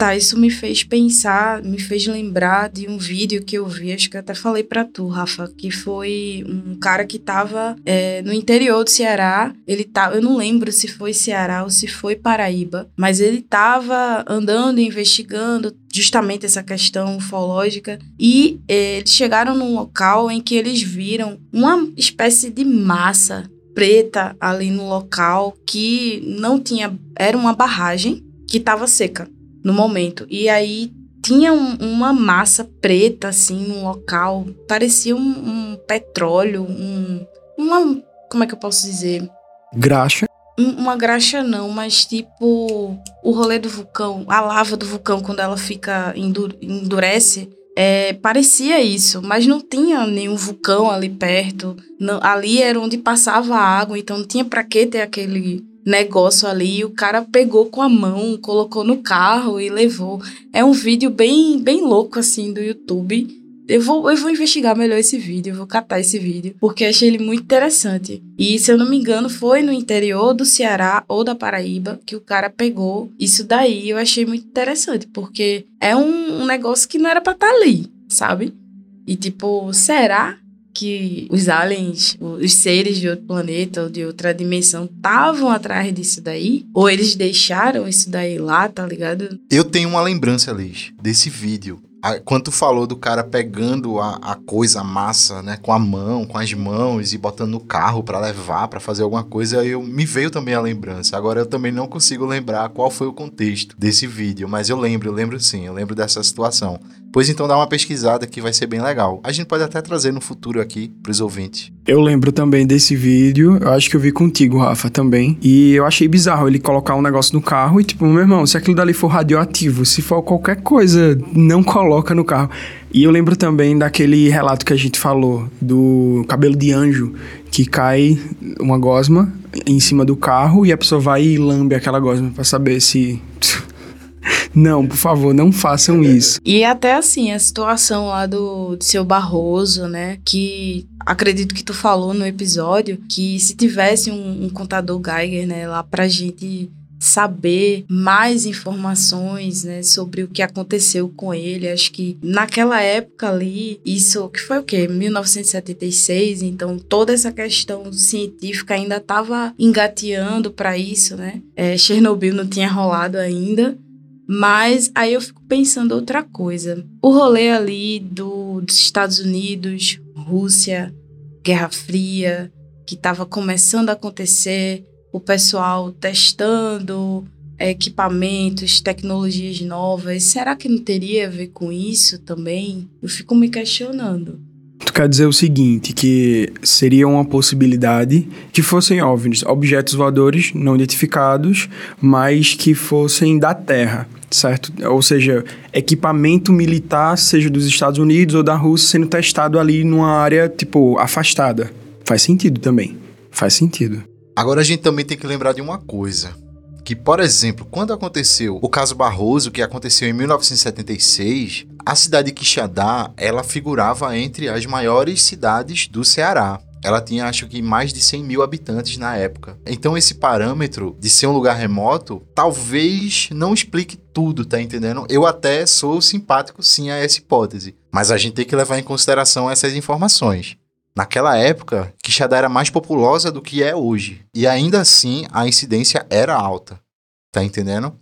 Tá, isso me fez pensar, me fez lembrar de um vídeo que eu vi, acho que até falei para tu, Rafa, que foi um cara que tava é, no interior do Ceará. Ele tava, eu não lembro se foi Ceará ou se foi Paraíba, mas ele tava andando, investigando justamente essa questão ufológica e é, eles chegaram num local em que eles viram uma espécie de massa preta ali no local que não tinha, era uma barragem que estava seca no momento. E aí tinha um, uma massa preta, assim, no local. Parecia um, um petróleo, um. Uma. Como é que eu posso dizer? Graxa. Uma graxa não, mas tipo o rolê do vulcão, a lava do vulcão quando ela fica endurece, é, parecia isso, mas não tinha nenhum vulcão ali perto. Não, ali era onde passava a água, então não tinha para que ter aquele negócio ali, o cara pegou com a mão, colocou no carro e levou. É um vídeo bem, bem louco assim do YouTube. Eu vou, eu vou investigar melhor esse vídeo, eu vou catar esse vídeo, porque achei ele muito interessante. E se eu não me engano, foi no interior do Ceará ou da Paraíba que o cara pegou isso daí. Eu achei muito interessante, porque é um, um negócio que não era pra estar tá ali, sabe? E tipo, será que os aliens, os seres de outro planeta ou de outra dimensão estavam atrás disso daí? Ou eles deixaram isso daí lá, tá ligado? Eu tenho uma lembrança, Liz, desse vídeo. Quando tu falou do cara pegando a, a coisa, a massa, né, com a mão, com as mãos e botando no carro para levar, para fazer alguma coisa, eu me veio também a lembrança. Agora eu também não consigo lembrar qual foi o contexto desse vídeo, mas eu lembro, eu lembro sim, eu lembro dessa situação. Pois então dá uma pesquisada que vai ser bem legal. A gente pode até trazer no futuro aqui pros ouvintes. Eu lembro também desse vídeo, eu acho que eu vi contigo, Rafa, também. E eu achei bizarro ele colocar um negócio no carro e, tipo, meu irmão, se aquilo dali for radioativo, se for qualquer coisa, não coloca no carro. E eu lembro também daquele relato que a gente falou do cabelo de anjo, que cai uma gosma em cima do carro e a pessoa vai e lambe aquela gosma para saber se não, por favor, não façam isso. E até assim, a situação lá do, do seu Barroso, né? Que acredito que tu falou no episódio que se tivesse um, um contador Geiger, né, lá pra gente saber mais informações né, sobre o que aconteceu com ele. Acho que naquela época ali, isso que foi o quê? 1976, então toda essa questão científica ainda estava engateando para isso, né? É, Chernobyl não tinha rolado ainda. Mas aí eu fico pensando outra coisa. O rolê ali do, dos Estados Unidos, Rússia, Guerra Fria, que estava começando a acontecer, o pessoal testando equipamentos, tecnologias novas. Será que não teria a ver com isso também? Eu fico me questionando. Tu quer dizer o seguinte, que seria uma possibilidade que fossem OVNIs, objetos voadores não identificados, mas que fossem da Terra, certo? Ou seja, equipamento militar, seja dos Estados Unidos ou da Rússia, sendo testado ali numa área, tipo, afastada. Faz sentido também. Faz sentido. Agora a gente também tem que lembrar de uma coisa. Que, por exemplo, quando aconteceu o caso Barroso, que aconteceu em 1976, a cidade de Quixadá, ela figurava entre as maiores cidades do Ceará. Ela tinha, acho que, mais de 100 mil habitantes na época. Então, esse parâmetro de ser um lugar remoto, talvez não explique tudo, tá entendendo? Eu até sou simpático, sim, a essa hipótese. Mas a gente tem que levar em consideração essas informações. Naquela época, Quixadá era mais populosa do que é hoje. E ainda assim, a incidência era alta. Tá entendendo?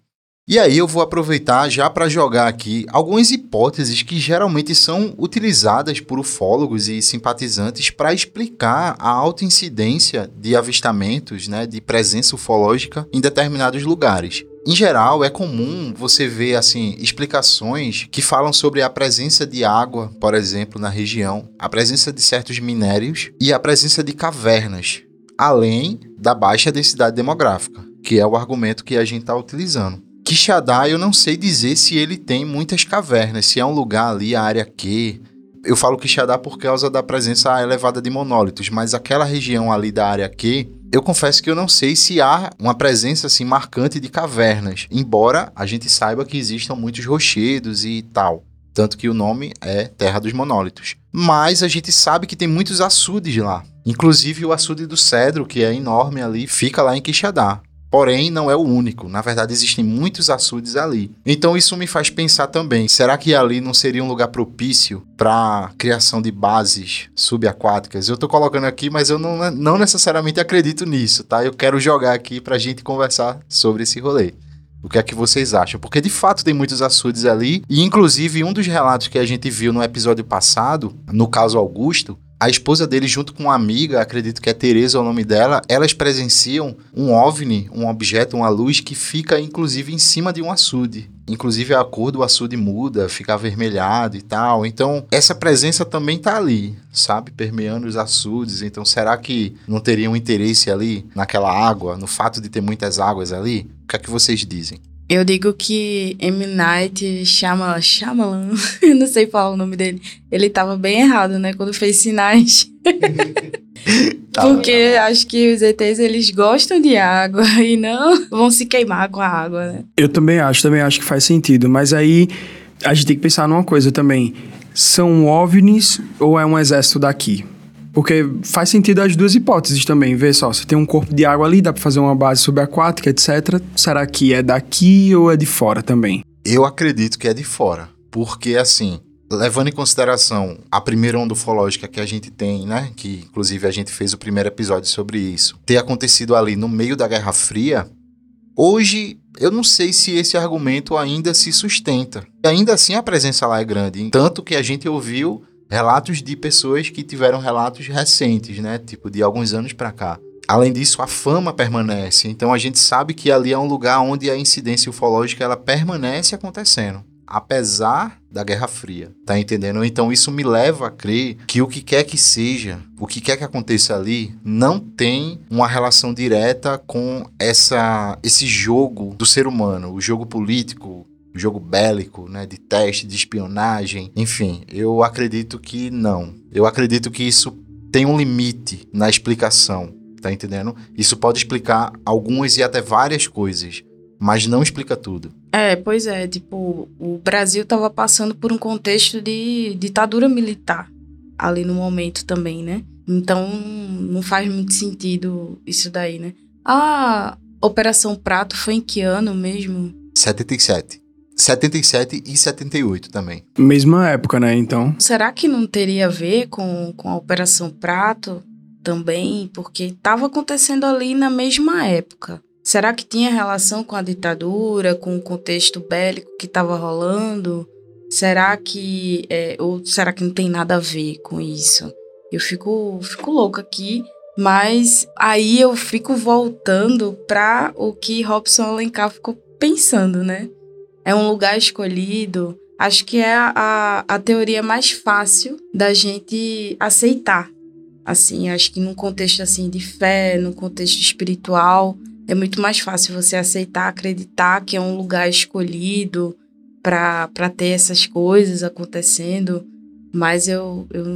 E aí eu vou aproveitar já para jogar aqui algumas hipóteses que geralmente são utilizadas por ufólogos e simpatizantes para explicar a alta incidência de avistamentos, né, de presença ufológica em determinados lugares. Em geral, é comum você ver assim explicações que falam sobre a presença de água, por exemplo, na região, a presença de certos minérios e a presença de cavernas, além da baixa densidade demográfica, que é o argumento que a gente está utilizando. Quixadá, eu não sei dizer se ele tem muitas cavernas, se é um lugar ali, a área Q. Eu falo Quixadá por causa da presença elevada de monólitos, mas aquela região ali da área Q, eu confesso que eu não sei se há uma presença assim marcante de cavernas, embora a gente saiba que existam muitos rochedos e tal. Tanto que o nome é Terra dos Monólitos. Mas a gente sabe que tem muitos açudes lá. Inclusive o açude do Cedro, que é enorme ali, fica lá em Quixadá. Porém, não é o único. Na verdade, existem muitos açudes ali. Então, isso me faz pensar também: será que ali não seria um lugar propício para criação de bases subaquáticas? Eu estou colocando aqui, mas eu não, não necessariamente acredito nisso, tá? Eu quero jogar aqui para a gente conversar sobre esse rolê. O que é que vocês acham? Porque de fato tem muitos açudes ali, e inclusive um dos relatos que a gente viu no episódio passado, no caso Augusto, a esposa dele, junto com uma amiga, acredito que é Tereza o nome dela, elas presenciam um OVNI, um objeto, uma luz que fica inclusive em cima de um açude. Inclusive a cor do açude muda, fica avermelhado e tal. Então, essa presença também tá ali, sabe? Permeando os açudes. Então, será que não teria um interesse ali naquela água, no fato de ter muitas águas ali? O que é que vocês dizem? Eu digo que M. Night Shyamalan, Shyamalan, eu não sei falar o nome dele, ele tava bem errado, né, quando fez sinais. Porque acho que os ETs, eles gostam de água e não vão se queimar com a água, né? Eu também acho, também acho que faz sentido, mas aí a gente tem que pensar numa coisa também. São OVNIs ou é um exército daqui? Porque faz sentido as duas hipóteses também. Vê só, você tem um corpo de água ali, dá pra fazer uma base subaquática, etc. Será que é daqui ou é de fora também? Eu acredito que é de fora. Porque, assim, levando em consideração a primeira onda ufológica que a gente tem, né? Que inclusive a gente fez o primeiro episódio sobre isso, ter acontecido ali no meio da Guerra Fria, hoje eu não sei se esse argumento ainda se sustenta. E ainda assim a presença lá é grande. Tanto que a gente ouviu relatos de pessoas que tiveram relatos recentes, né? Tipo, de alguns anos para cá. Além disso, a fama permanece. Então a gente sabe que ali é um lugar onde a incidência ufológica ela permanece acontecendo. apesar da Guerra Fria, tá entendendo? Então isso me leva a crer que o que quer que seja, o que quer que aconteça ali, não tem uma relação direta com essa esse jogo do ser humano, o jogo político, jogo bélico, né, de teste, de espionagem, enfim, eu acredito que não. Eu acredito que isso tem um limite na explicação, tá entendendo? Isso pode explicar algumas e até várias coisas, mas não explica tudo. É, pois é, tipo, o Brasil estava passando por um contexto de ditadura militar ali no momento também, né? Então não faz muito sentido isso daí, né? A Operação Prato foi em que ano mesmo? 77. 77 e 78 também. Mesma época, né? Então. Será que não teria a ver com, com a Operação Prato também? Porque estava acontecendo ali na mesma época. Será que tinha relação com a ditadura, com o contexto bélico que estava rolando? Será que. É, ou será que não tem nada a ver com isso? Eu fico, fico louca aqui, mas aí eu fico voltando para o que Robson Alencar ficou pensando, né? É um lugar escolhido. Acho que é a, a teoria mais fácil da gente aceitar. Assim, acho que num contexto assim de fé, num contexto espiritual, é muito mais fácil você aceitar, acreditar que é um lugar escolhido para ter essas coisas acontecendo. Mas eu, eu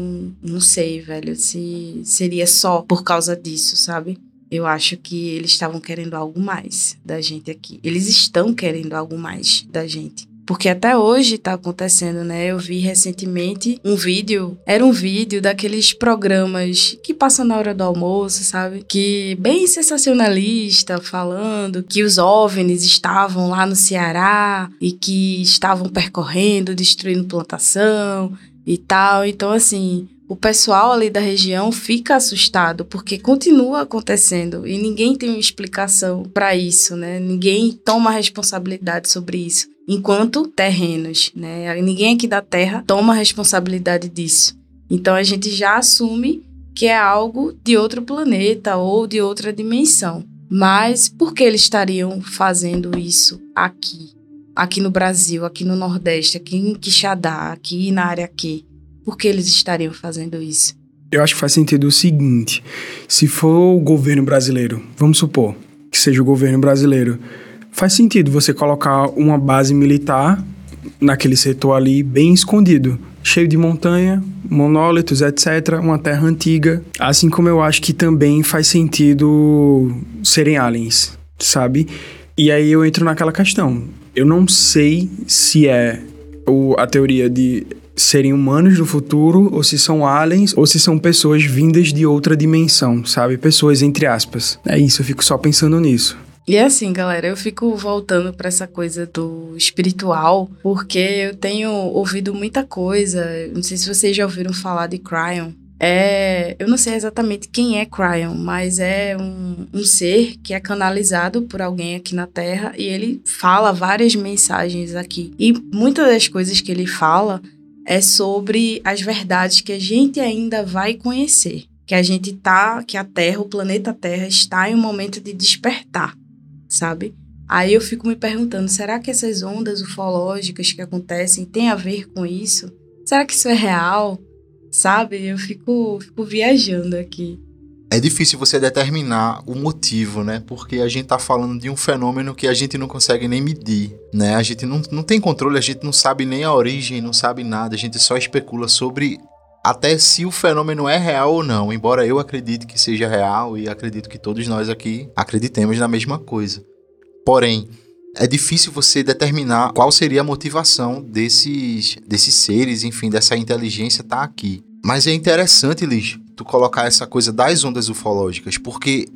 não sei, velho, se seria só por causa disso, sabe? Eu acho que eles estavam querendo algo mais da gente aqui. Eles estão querendo algo mais da gente. Porque até hoje tá acontecendo, né? Eu vi recentemente um vídeo, era um vídeo daqueles programas que passam na hora do almoço, sabe? Que bem sensacionalista, falando que os OVNIs estavam lá no Ceará e que estavam percorrendo, destruindo plantação e tal. Então, assim, o pessoal ali da região fica assustado porque continua acontecendo e ninguém tem uma explicação para isso, né? Ninguém toma responsabilidade sobre isso enquanto terrenos, né? Ninguém aqui da Terra toma responsabilidade disso. Então a gente já assume que é algo de outro planeta ou de outra dimensão. Mas por que eles estariam fazendo isso aqui? Aqui no Brasil, aqui no Nordeste, aqui em Quixadá, aqui na área aqui? Por que eles estariam fazendo isso? Eu acho que faz sentido o seguinte: se for o governo brasileiro, vamos supor que seja o governo brasileiro, faz sentido você colocar uma base militar naquele setor ali bem escondido, cheio de montanha, monólitos, etc, uma terra antiga, assim como eu acho que também faz sentido serem aliens, sabe? E aí eu entro naquela questão. Eu não sei se é o, a teoria de serem humanos no futuro, ou se são aliens, ou se são pessoas vindas de outra dimensão, sabe? Pessoas entre aspas. É isso, eu fico só pensando nisso. E é assim, galera, eu fico voltando para essa coisa do espiritual, porque eu tenho ouvido muita coisa. Não sei se vocês já ouviram falar de Cryon. É, eu não sei exatamente quem é Cryon, mas é um, um ser que é canalizado por alguém aqui na Terra e ele fala várias mensagens aqui. E muitas das coisas que ele fala é sobre as verdades que a gente ainda vai conhecer. Que a gente tá, que a Terra, o planeta Terra, está em um momento de despertar, sabe? Aí eu fico me perguntando, será que essas ondas ufológicas que acontecem têm a ver com isso? Será que isso é real? Sabe? Eu fico, fico viajando aqui é difícil você determinar o motivo, né? Porque a gente tá falando de um fenômeno que a gente não consegue nem medir, né? A gente não, não tem controle, a gente não sabe nem a origem, não sabe nada, a gente só especula sobre até se o fenômeno é real ou não, embora eu acredite que seja real e acredito que todos nós aqui acreditemos na mesma coisa. Porém, é difícil você determinar qual seria a motivação desses, desses seres, enfim, dessa inteligência estar tá aqui. Mas é interessante, Liz, tu colocar essa coisa das ondas ufológicas, porque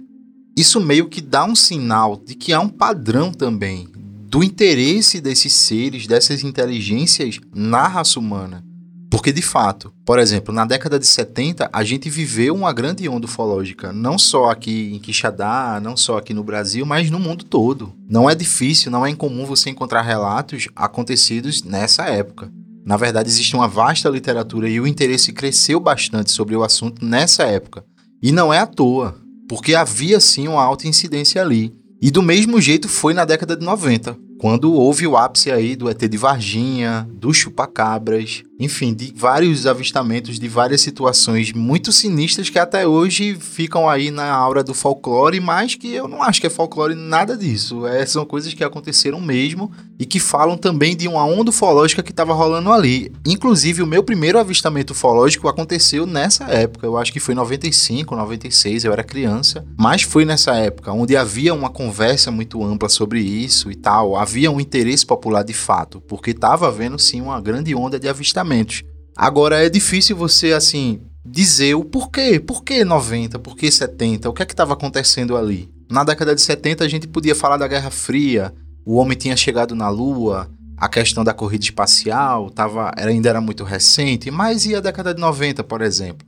isso meio que dá um sinal de que há um padrão também do interesse desses seres, dessas inteligências na raça humana. Porque, de fato, por exemplo, na década de 70, a gente viveu uma grande onda ufológica, não só aqui em Quixadá, não só aqui no Brasil, mas no mundo todo. Não é difícil, não é incomum você encontrar relatos acontecidos nessa época. Na verdade, existe uma vasta literatura e o interesse cresceu bastante sobre o assunto nessa época. E não é à toa, porque havia sim uma alta incidência ali. E do mesmo jeito foi na década de 90. quando houve o ápice aí do ET de Varginha, do chupacabras, enfim, de vários avistamentos de várias situações muito sinistras que até hoje ficam aí na aura do folclore, mas que eu não acho que é folclore nada disso. É, são coisas que aconteceram mesmo e que falam também de uma onda ufológica que estava rolando ali. Inclusive, o meu primeiro avistamento ufológico aconteceu nessa época. Eu acho que foi 95, 96, eu era criança, mas foi nessa época onde havia uma conversa muito ampla sobre isso e tal. Havia um interesse popular de fato, porque estava havendo sim uma grande onda de avistamento Agora é difícil você assim dizer o porquê, por que 90, por que 70, o que é que estava acontecendo ali. Na década de 70 a gente podia falar da Guerra Fria, o homem tinha chegado na Lua, a questão da corrida espacial tava, ainda era muito recente, mas e a década de 90, por exemplo?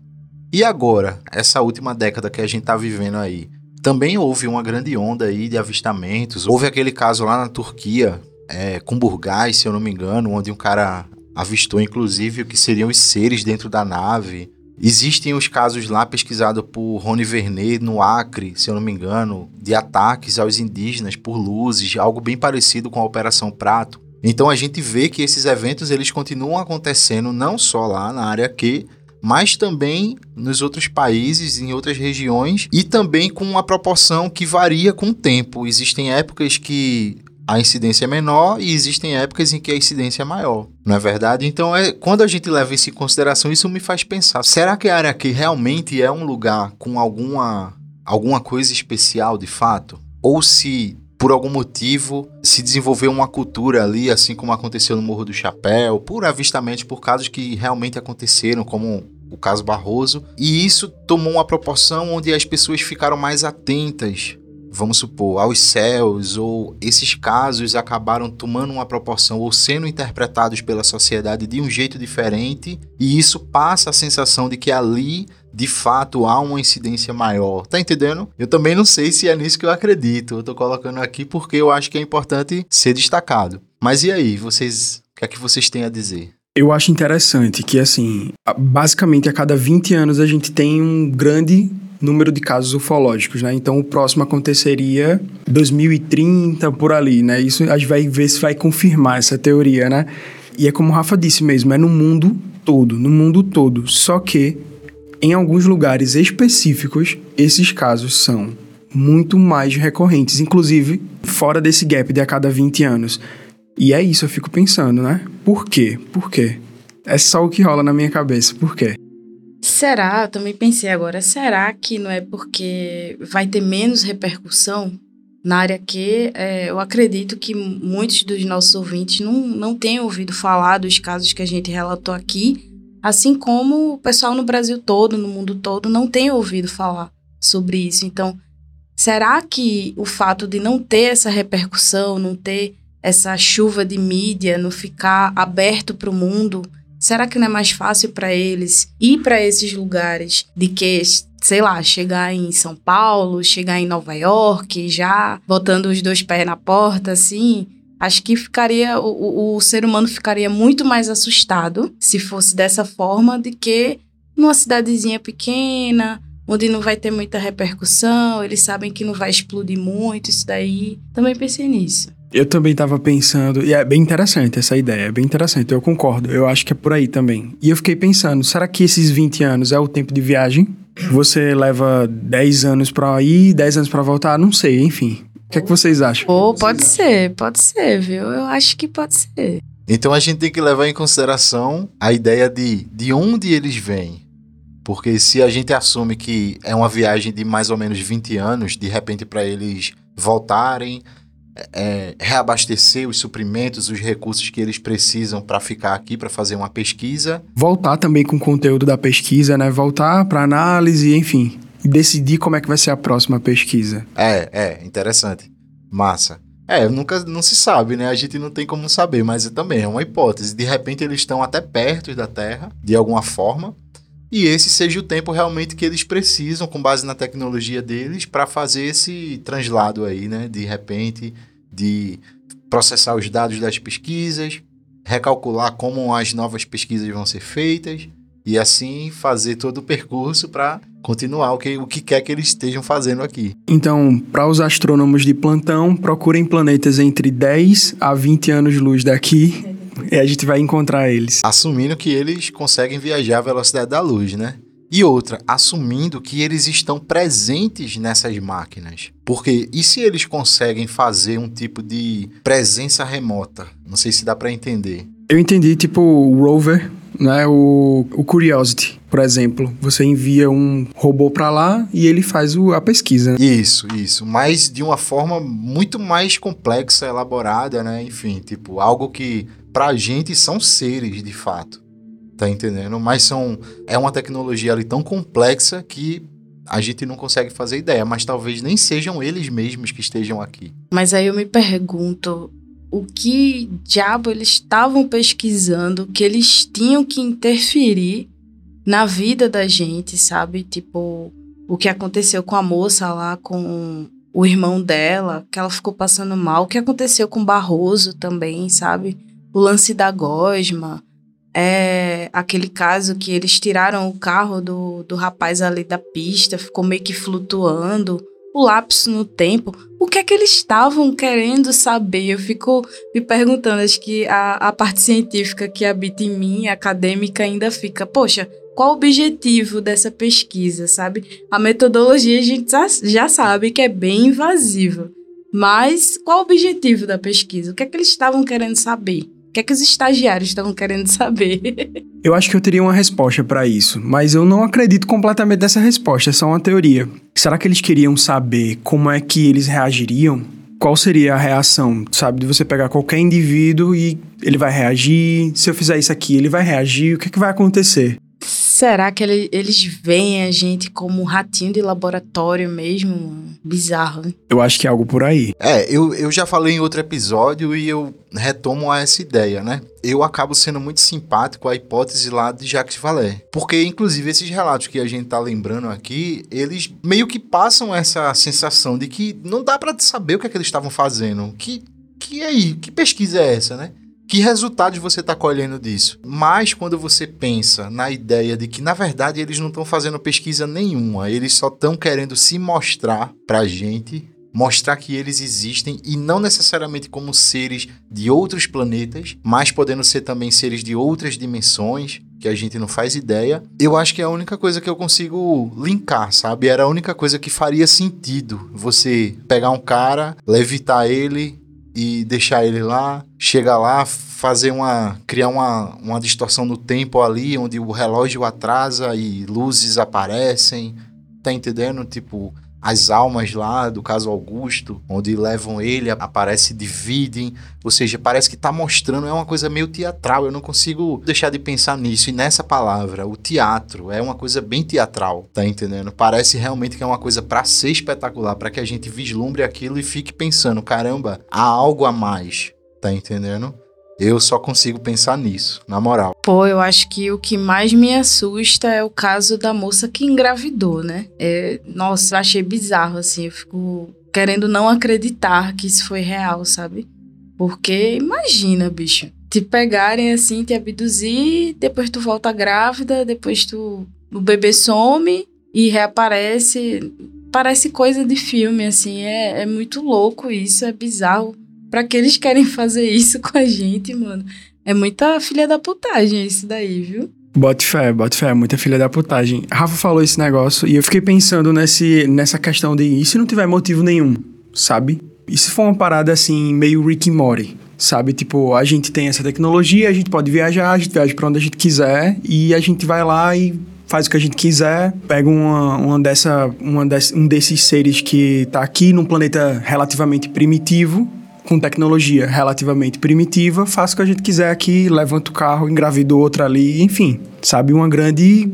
E agora, essa última década que a gente está vivendo aí? Também houve uma grande onda aí de avistamentos. Houve aquele caso lá na Turquia, é, com Burgaz, se eu não me engano, onde um cara avistou inclusive o que seriam os seres dentro da nave. Existem os casos lá pesquisados por Rony Vernet no Acre, se eu não me engano, de ataques aos indígenas por luzes, algo bem parecido com a Operação Prato. Então a gente vê que esses eventos eles continuam acontecendo não só lá na área Q, mas também nos outros países, em outras regiões, e também com uma proporção que varia com o tempo. Existem épocas que a incidência é menor e existem épocas em que a incidência é maior, não é verdade? Então, é, quando a gente leva isso em consideração, isso me faz pensar: será que a área aqui realmente é um lugar com alguma, alguma coisa especial de fato? Ou se por algum motivo se desenvolveu uma cultura ali, assim como aconteceu no Morro do Chapéu, por avistamentos, por casos que realmente aconteceram, como o caso Barroso, e isso tomou uma proporção onde as pessoas ficaram mais atentas vamos supor, aos céus, ou esses casos acabaram tomando uma proporção ou sendo interpretados pela sociedade de um jeito diferente, e isso passa a sensação de que ali de fato há uma incidência maior. Tá entendendo? Eu também não sei se é nisso que eu acredito. Eu tô colocando aqui porque eu acho que é importante ser destacado. Mas e aí, vocês, o que é que vocês têm a dizer? Eu acho interessante que, assim, basicamente a cada 20 anos a gente tem um grande número de casos ufológicos, né? Então o próximo aconteceria 2030 por ali, né? Isso a gente vai ver se vai confirmar essa teoria, né? E é como o Rafa disse mesmo, é no mundo todo, no mundo todo. Só que em alguns lugares específicos esses casos são muito mais recorrentes, inclusive fora desse gap de a cada 20 anos. E é isso, eu fico pensando, né? Por quê? Por quê? É só o que rola na minha cabeça. Por quê? Será? Eu também pensei agora, será que não é porque vai ter menos repercussão na área que é, eu acredito que muitos dos nossos ouvintes não, não tenham ouvido falar dos casos que a gente relatou aqui, assim como o pessoal no Brasil todo, no mundo todo, não tem ouvido falar sobre isso. Então, será que o fato de não ter essa repercussão, não ter essa chuva de mídia, não ficar aberto para o mundo, Será que não é mais fácil para eles ir para esses lugares de que, sei lá, chegar em São Paulo, chegar em Nova York, já botando os dois pés na porta, assim? Acho que ficaria o, o ser humano ficaria muito mais assustado se fosse dessa forma do que numa cidadezinha pequena, onde não vai ter muita repercussão, eles sabem que não vai explodir muito isso daí. Também pensei nisso. Eu também estava pensando, e é bem interessante essa ideia, é bem interessante, eu concordo, eu acho que é por aí também. E eu fiquei pensando, será que esses 20 anos é o tempo de viagem? Você leva 10 anos para ir, 10 anos para voltar? Não sei, enfim. O que é que vocês acham? Ou oh, pode ser, pode ser, viu? Eu acho que pode ser. Então a gente tem que levar em consideração a ideia de de onde eles vêm. Porque se a gente assume que é uma viagem de mais ou menos 20 anos, de repente para eles voltarem, é, reabastecer os suprimentos, os recursos que eles precisam para ficar aqui, para fazer uma pesquisa. Voltar também com o conteúdo da pesquisa, né? Voltar para análise, enfim. E decidir como é que vai ser a próxima pesquisa. É, é, interessante. Massa. É, nunca não se sabe, né? A gente não tem como saber, mas também é uma hipótese. De repente eles estão até perto da Terra, de alguma forma, e esse seja o tempo realmente que eles precisam, com base na tecnologia deles, para fazer esse translado aí, né? De repente, de processar os dados das pesquisas, recalcular como as novas pesquisas vão ser feitas e assim fazer todo o percurso para continuar o que, o que quer que eles estejam fazendo aqui. Então, para os astrônomos de plantão, procurem planetas entre 10 a 20 anos-luz daqui e a gente vai encontrar eles. Assumindo que eles conseguem viajar à velocidade da luz, né? E outra, assumindo que eles estão presentes nessas máquinas. Porque e se eles conseguem fazer um tipo de presença remota? Não sei se dá para entender. Eu entendi, tipo, o rover, né? O, o Curiosity, por exemplo. Você envia um robô para lá e ele faz o, a pesquisa. Isso, isso. Mas de uma forma muito mais complexa, elaborada, né? Enfim, tipo, algo que pra gente são seres, de fato. Tá entendendo? Mas são é uma tecnologia ali tão complexa que a gente não consegue fazer ideia, mas talvez nem sejam eles mesmos que estejam aqui. Mas aí eu me pergunto, o que diabo eles estavam pesquisando que eles tinham que interferir na vida da gente, sabe? Tipo, o que aconteceu com a moça lá, com o irmão dela, que ela ficou passando mal, o que aconteceu com Barroso também, sabe? O lance da gosma é aquele caso que eles tiraram o carro do, do rapaz ali da pista, ficou meio que flutuando, o lapso no tempo. O que é que eles estavam querendo saber? Eu fico me perguntando, acho que a, a parte científica que habita em mim, acadêmica, ainda fica, poxa, qual o objetivo dessa pesquisa, sabe? A metodologia a gente já, sabe que é bem invasiva. Mas qual o objetivo da pesquisa? O que é que eles estavam querendo saber? Que é que os estagiários estavam querendo saber? Eu acho que eu teria uma resposta para isso, mas eu não acredito completamente nessa resposta, é só uma teoria. Será que eles queriam saber como é que eles reagiriam? Qual seria a reação, sabe, de você pegar qualquer indivíduo e ele vai reagir? Se eu fizer isso aqui, ele vai reagir? O que, é que vai acontecer? Será que ele, eles veem a gente como um ratinho de laboratório mesmo? Bizarro. Né? Eu acho que é algo por aí. É, eu, eu já falei em outro episódio e eu retomo a essa ideia, né? Eu acabo sendo muito simpático à hipótese lá de Jacques Vallée. Porque, inclusive, esses relatos que a gente tá lembrando aqui, eles meio que passam essa sensação de que não dá para saber o que é que eles estavam fazendo. Que, que aí? Que pesquisa é essa, né? Que resultados você está colhendo disso? Mas quando você pensa na ideia de que, na verdade, eles não estão fazendo pesquisa nenhuma, eles só estão querendo se mostrar para a gente, mostrar que eles existem e não necessariamente como seres de outros planetas, mas podendo ser também seres de outras dimensões, que a gente não faz ideia. Eu acho que é a única coisa que eu consigo linkar, sabe? Era a única coisa que faria sentido você pegar um cara, levitar ele e deixar ele lá, chegar lá, fazer uma criar uma, uma distorção no tempo ali, onde o relógio atrasa e luzes aparecem, tá entendendo? Tipo, as almas lá do caso Augusto, onde levam ele, aparece, dividem, ou seja, parece que tá mostrando, é uma coisa meio teatral, eu não consigo deixar de pensar nisso, e nessa palavra, o teatro, é uma coisa bem teatral, tá entendendo? Parece realmente que é uma coisa para ser espetacular, para que a gente vislumbre aquilo e fique pensando, caramba, há algo a mais, tá entendendo? Eu só consigo pensar nisso, na moral. Pô, eu acho que o que mais me assusta é o caso da moça que engravidou, né? É, nossa, eu achei bizarro, assim. Eu fico querendo não acreditar que isso foi real, sabe? Porque imagina, bicho, te pegarem assim, te abduzir, depois tu volta grávida, depois tu o bebê some e reaparece. Parece coisa de filme, assim. É, é muito louco isso, é bizarro. Pra que eles querem fazer isso com a gente, mano? É muita filha da putagem isso daí, viu? Bote fé, bote fé, muita filha da putagem. Rafa falou esse negócio e eu fiquei pensando nesse, nessa questão de e se não tiver motivo nenhum, sabe? E se for uma parada assim, meio Rick and Morty, sabe? Tipo, a gente tem essa tecnologia, a gente pode viajar, a gente viaja pra onde a gente quiser e a gente vai lá e faz o que a gente quiser, pega uma, uma dessa, uma desse, um desses seres que tá aqui num planeta relativamente primitivo com tecnologia relativamente primitiva, faça o que a gente quiser aqui, levanta o carro, engravida outra ali, enfim, sabe? Uma grande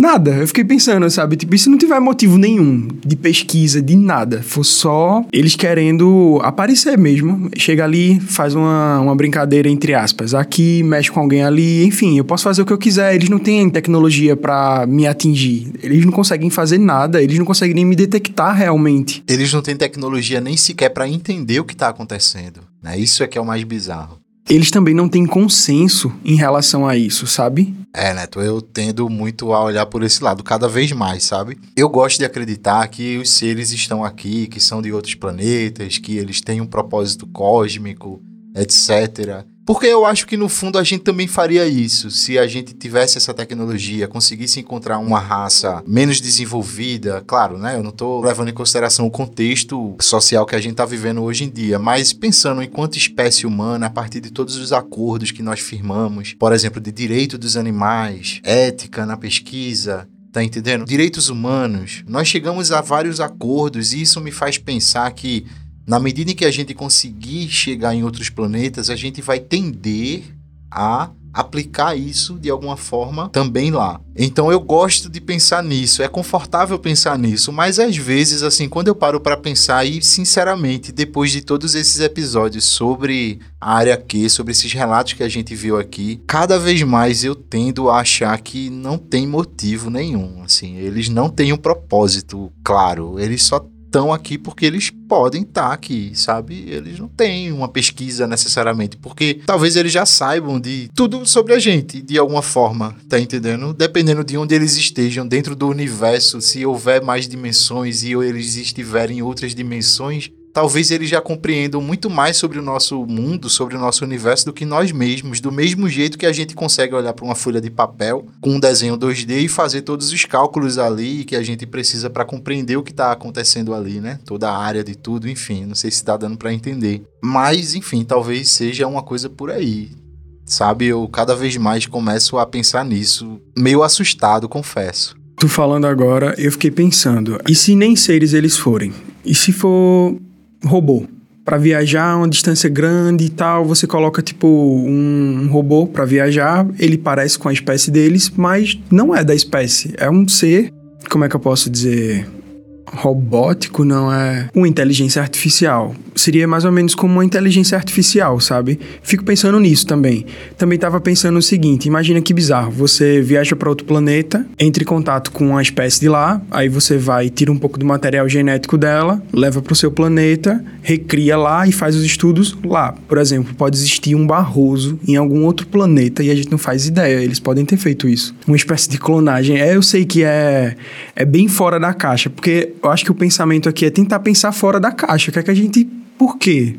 Nada. Eu fiquei pensando, sabe? Tipo, se não tiver motivo nenhum de pesquisa, de nada, for só eles querendo aparecer mesmo. Chega ali, faz uma, uma brincadeira entre aspas. Aqui, mexe com alguém ali, enfim, eu posso fazer o que eu quiser. Eles não têm tecnologia para me atingir. Eles não conseguem fazer nada, eles não conseguem nem me detectar realmente. Eles não têm tecnologia nem sequer para entender o que tá acontecendo. Né? Isso é que é o mais bizarro. Eles também não têm consenso em relação a isso, sabe? É, Neto, eu tendo muito a olhar por esse lado cada vez mais, sabe? Eu gosto de acreditar que os seres estão aqui, que são de outros planetas, que eles têm um propósito cósmico, etc. Porque eu acho que no fundo a gente também faria isso. Se a gente tivesse essa tecnologia, conseguisse encontrar uma raça menos desenvolvida, claro, né? Eu não estou levando em consideração o contexto social que a gente está vivendo hoje em dia, mas pensando enquanto espécie humana, a partir de todos os acordos que nós firmamos, por exemplo, de direito dos animais, ética na pesquisa, Tá entendendo? Direitos humanos. Nós chegamos a vários acordos e isso me faz pensar que na medida em que a gente conseguir chegar em outros planetas, a gente vai tender a aplicar isso de alguma forma também lá. Então eu gosto de pensar nisso, é confortável pensar nisso, mas às vezes assim, quando eu paro para pensar e sinceramente, depois de todos esses episódios sobre a área Q, sobre esses relatos que a gente viu aqui, cada vez mais eu tendo a achar que não tem motivo nenhum, assim, eles não têm um propósito claro, eles só estão aqui porque eles podem estar tá aqui, sabe? Eles não têm uma pesquisa necessariamente, porque talvez eles já saibam de tudo sobre a gente, de alguma forma, tá entendendo? Dependendo de onde eles estejam dentro do universo, se houver mais dimensões e eles estiverem em outras dimensões, talvez eles já compreendam muito mais sobre o nosso mundo, sobre o nosso universo do que nós mesmos, do mesmo jeito que a gente consegue olhar para uma folha de papel com um desenho 2D e fazer todos os cálculos ali que a gente precisa para compreender o que está acontecendo ali, né? Toda a área de tudo, enfim, não sei se está dando para entender. Mas, enfim, talvez seja uma coisa por aí. Sabe, eu cada vez mais começo a pensar nisso, meio assustado, confesso. Tu falando agora, eu fiquei pensando, e se nem seres eles forem? E se for robô. Para viajar uma distância grande e tal, você coloca tipo um, robô para viajar, ele parece com a espécie deles, mas não é da espécie, é um ser, como é que eu posso dizer, robótico, não é uma inteligência artificial. Seria mais ou menos como uma inteligência artificial, sabe? Fico pensando nisso também. Também estava pensando o seguinte: imagina que bizarro. Você viaja para outro planeta, entra em contato com uma espécie de lá, aí você vai, tira um pouco do material genético dela, leva para o seu planeta, recria lá e faz os estudos lá. Por exemplo, pode existir um Barroso em algum outro planeta e a gente não faz ideia. Eles podem ter feito isso. Uma espécie de clonagem. É, eu sei que é, é bem fora da caixa, porque eu acho que o pensamento aqui é tentar pensar fora da caixa. O que é que a gente. Por quê?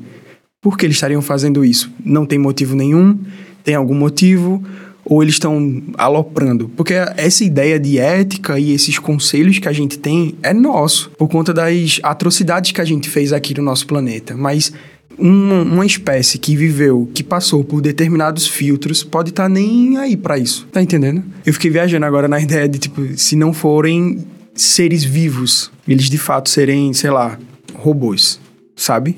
Por que eles estariam fazendo isso? Não tem motivo nenhum? Tem algum motivo? Ou eles estão aloprando? Porque essa ideia de ética e esses conselhos que a gente tem é nosso, por conta das atrocidades que a gente fez aqui no nosso planeta. Mas uma, uma, espécie que viveu, que passou por determinados filtros, pode estar tá nem aí para isso. Tá entendendo? Eu fiquei viajando agora na ideia de, tipo, se não forem seres vivos, eles de fato serem, sei lá, robôs, sabe?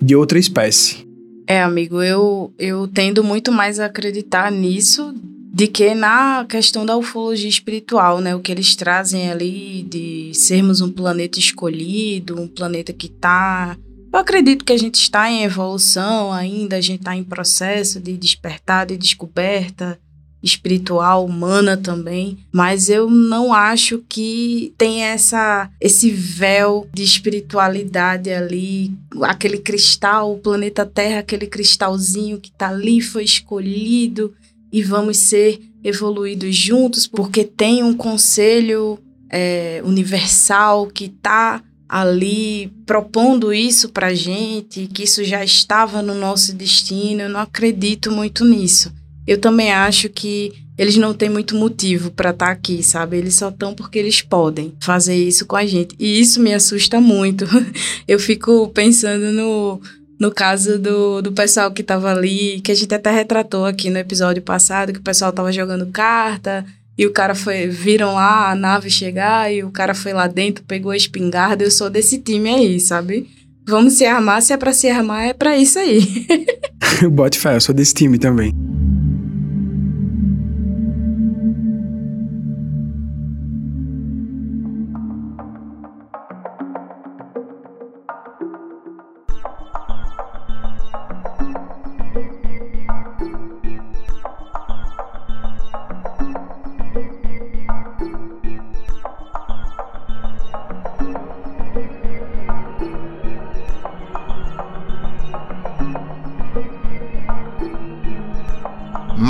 De outra espécie. É, amigo, eu, eu tendo muito mais a acreditar nisso de que na questão da ufologia espiritual, né? O que eles trazem ali de sermos um planeta escolhido, um planeta que tá. Eu acredito que a gente está em evolução ainda, a gente está em processo de despertar, de descoberta espiritual, humana também, mas eu não acho que tem essa esse véu de espiritualidade ali, aquele cristal, o planeta Terra, aquele cristalzinho que tá ali foi escolhido e vamos ser evoluídos juntos, porque tem um conselho é, universal que tá ali propondo isso pra gente, que isso já estava no nosso destino. Eu não acredito muito nisso eu também acho que eles não têm muito motivo para estar tá aqui, sabe? Eles só estão porque eles podem fazer isso com a gente. E isso me assusta muito. eu fico pensando no, no caso do, do pessoal que estava ali, que a gente até retratou aqui no episódio passado, que o pessoal estava jogando carta. E o cara foi, viram lá a nave chegar e o cara foi lá dentro, pegou a espingarda. Eu sou desse time aí, sabe? Vamos se armar, se é pra se armar, é pra isso aí. Bote fé, eu sou desse time também.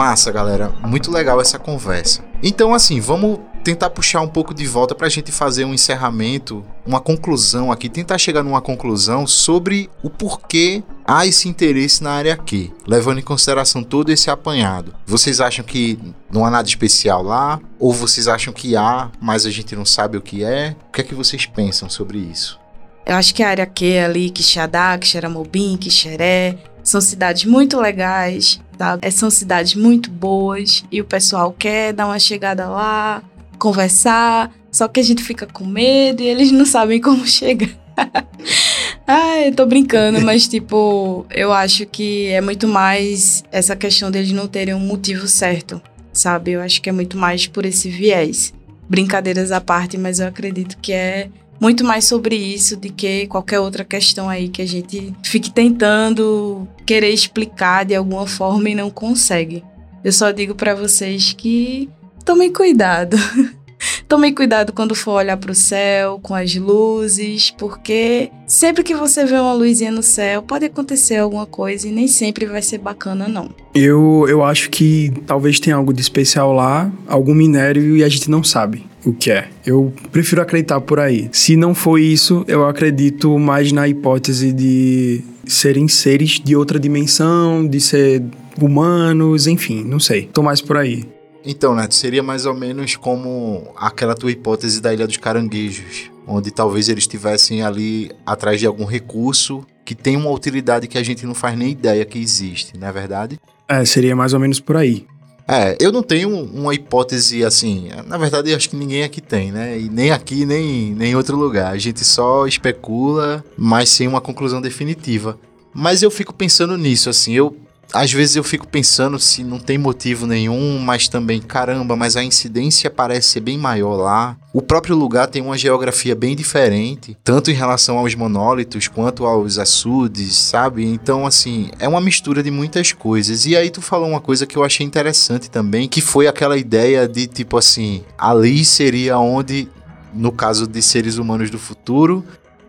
Massa, galera. Muito legal essa conversa. Então, assim, vamos tentar puxar um pouco de volta para a gente fazer um encerramento, uma conclusão aqui, tentar chegar numa conclusão sobre o porquê há esse interesse na área Q, levando em consideração todo esse apanhado. Vocês acham que não há nada especial lá? Ou vocês acham que há, mas a gente não sabe o que é? O que é que vocês pensam sobre isso? Eu acho que a área Q ali, Quixadá, Quixeramobim, Quixeré, são cidades muito legais, tá? São cidades muito boas e o pessoal quer dar uma chegada lá, conversar, só que a gente fica com medo e eles não sabem como chegar. Ai, eu tô brincando, mas tipo, eu acho que é muito mais essa questão deles não terem um motivo certo, sabe? Eu acho que é muito mais por esse viés. Brincadeiras à parte, mas eu acredito que é muito mais sobre isso do que qualquer outra questão aí que a gente fique tentando querer explicar de alguma forma e não consegue. Eu só digo para vocês que tomem cuidado. Tomem cuidado quando for olhar para o céu, com as luzes, porque sempre que você vê uma luzinha no céu, pode acontecer alguma coisa e nem sempre vai ser bacana, não. Eu, eu acho que talvez tenha algo de especial lá, algum minério e a gente não sabe o que é. Eu prefiro acreditar por aí. Se não for isso, eu acredito mais na hipótese de serem seres de outra dimensão, de ser humanos, enfim, não sei. Tô mais por aí. Então, Neto, seria mais ou menos como aquela tua hipótese da Ilha dos Caranguejos, onde talvez eles estivessem ali atrás de algum recurso que tem uma utilidade que a gente não faz nem ideia que existe, não é verdade? É, seria mais ou menos por aí. É, eu não tenho uma hipótese assim. Na verdade, acho que ninguém aqui tem, né? E nem aqui, nem, nem em outro lugar. A gente só especula, mas sem uma conclusão definitiva. Mas eu fico pensando nisso, assim. Eu às vezes eu fico pensando se não tem motivo nenhum, mas também, caramba, mas a incidência parece ser bem maior lá. O próprio lugar tem uma geografia bem diferente, tanto em relação aos monólitos quanto aos açudes, sabe? Então, assim, é uma mistura de muitas coisas. E aí tu falou uma coisa que eu achei interessante também, que foi aquela ideia de tipo assim, ali seria onde no caso de seres humanos do futuro,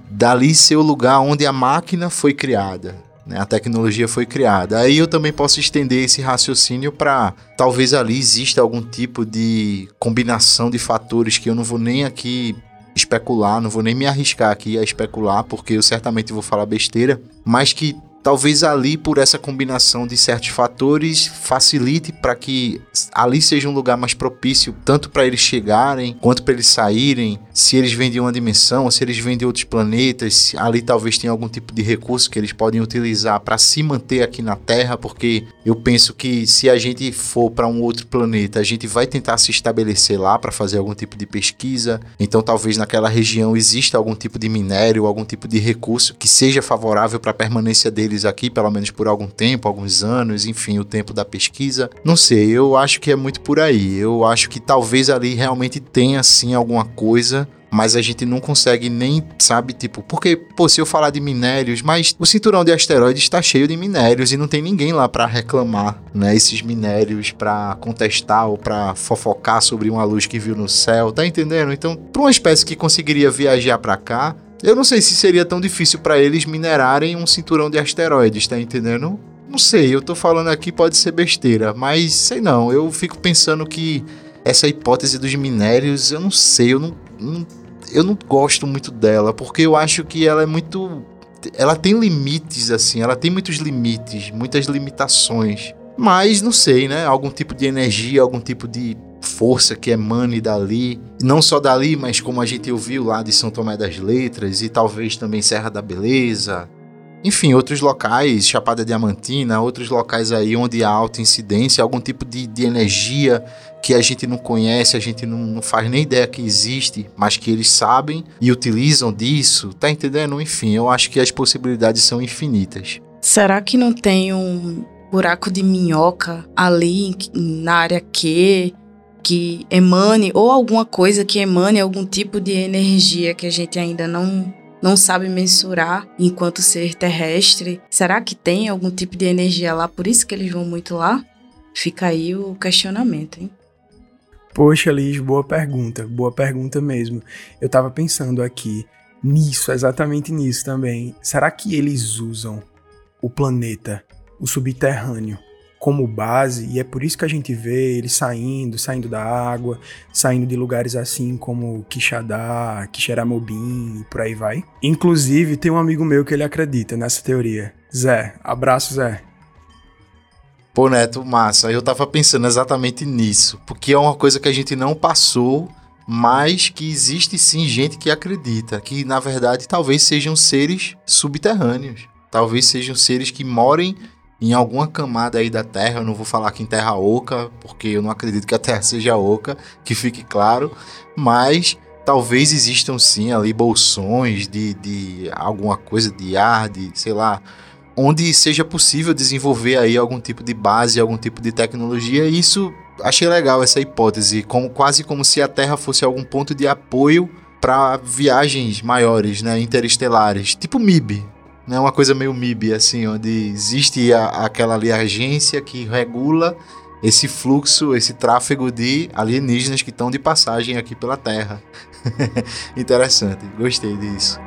dali ser o lugar onde a máquina foi criada né? A tecnologia foi criada. Aí eu também posso estender esse raciocínio para talvez ali exista algum tipo de combinação de fatores que eu não vou nem aqui especular, não vou nem me arriscar aqui a especular, porque eu certamente vou falar besteira, mas que talvez ali por essa combinação de certos fatores facilite para que ali seja um lugar mais propício tanto para eles chegarem quanto para eles saírem. Se eles vêm de uma dimensão, se eles vêm de outros planetas, ali talvez tenha algum tipo de recurso que eles podem utilizar para se manter aqui na Terra, porque eu penso que se a gente for para um outro planeta, a gente vai tentar se estabelecer lá para fazer algum tipo de pesquisa. Então talvez naquela região exista algum tipo de minério, algum tipo de recurso que seja favorável para a permanência deles eles aqui, pelo menos por algum tempo, alguns anos, enfim, o tempo da pesquisa. Não sei, eu acho que é muito por aí. Eu acho que talvez ali realmente tenha sim alguma coisa mas a gente não consegue nem, sabe, tipo, porque, pô, se eu falar de minérios, mas o cinturão de asteroides está cheio de minérios e não tem ninguém lá para reclamar, né, esses minérios para contestar ou para fofocar sobre uma luz que viu no céu, tá entendendo? Então, para uma espécie que conseguiria viajar para cá, eu não sei se seria tão difícil para eles minerarem um cinturão de asteroides, tá entendendo? Não sei, eu tô falando aqui pode ser besteira, mas sei não, eu fico pensando que essa hipótese dos minérios, eu não sei, eu não, não eu não gosto muito dela, porque eu acho que ela é muito ela tem limites assim, ela tem muitos limites, muitas limitações. Mas não sei, né? Algum tipo de energia, algum tipo de força que emane dali, não só dali, mas como a gente ouviu lá de São Tomé das Letras e talvez também Serra da Beleza. Enfim, outros locais, Chapada Diamantina, outros locais aí onde há alta incidência, algum tipo de, de energia que a gente não conhece, a gente não, não, faz nem ideia que existe, mas que eles sabem e utilizam disso, tá entendendo? Enfim, eu acho que as possibilidades são infinitas. Será que não tem um buraco de minhoca ali na área Q que emane, ou alguma coisa que emane algum tipo de energia que a gente ainda não, não sabe mensurar enquanto ser terrestre. Será que tem algum tipo de energia lá? Por isso que eles vão muito lá? Fica aí o questionamento, hein? Poxa, Liz, boa pergunta. Boa pergunta mesmo. Eu tava pensando aqui nisso, exatamente nisso também. Será que eles usam o planeta, o subterrâneo, como base, e é por isso que a gente vê eles saindo, saindo da água, saindo de lugares assim como Quixadá, Quixeramobim e por aí vai. Inclusive, tem um amigo meu que ele acredita nessa teoria. Zé, abraço, Zé. Pô, Neto, massa. Eu tava pensando exatamente nisso, porque é uma coisa que a gente não passou, mas que existe sim gente que acredita, que na verdade talvez sejam seres subterrâneos. Talvez sejam seres que morem em alguma camada aí da Terra, eu não vou falar aqui em Terra Oca, porque eu não acredito que a Terra seja oca, que fique claro, mas talvez existam sim ali bolsões de, de alguma coisa de ar, de sei lá, onde seja possível desenvolver aí algum tipo de base, algum tipo de tecnologia, e isso achei legal essa hipótese, como quase como se a Terra fosse algum ponto de apoio para viagens maiores, né, interestelares, tipo MIB, né, uma coisa meio MIB, assim, onde existe a, aquela ali agência que regula esse fluxo, esse tráfego de alienígenas que estão de passagem aqui pela Terra. Interessante, gostei disso.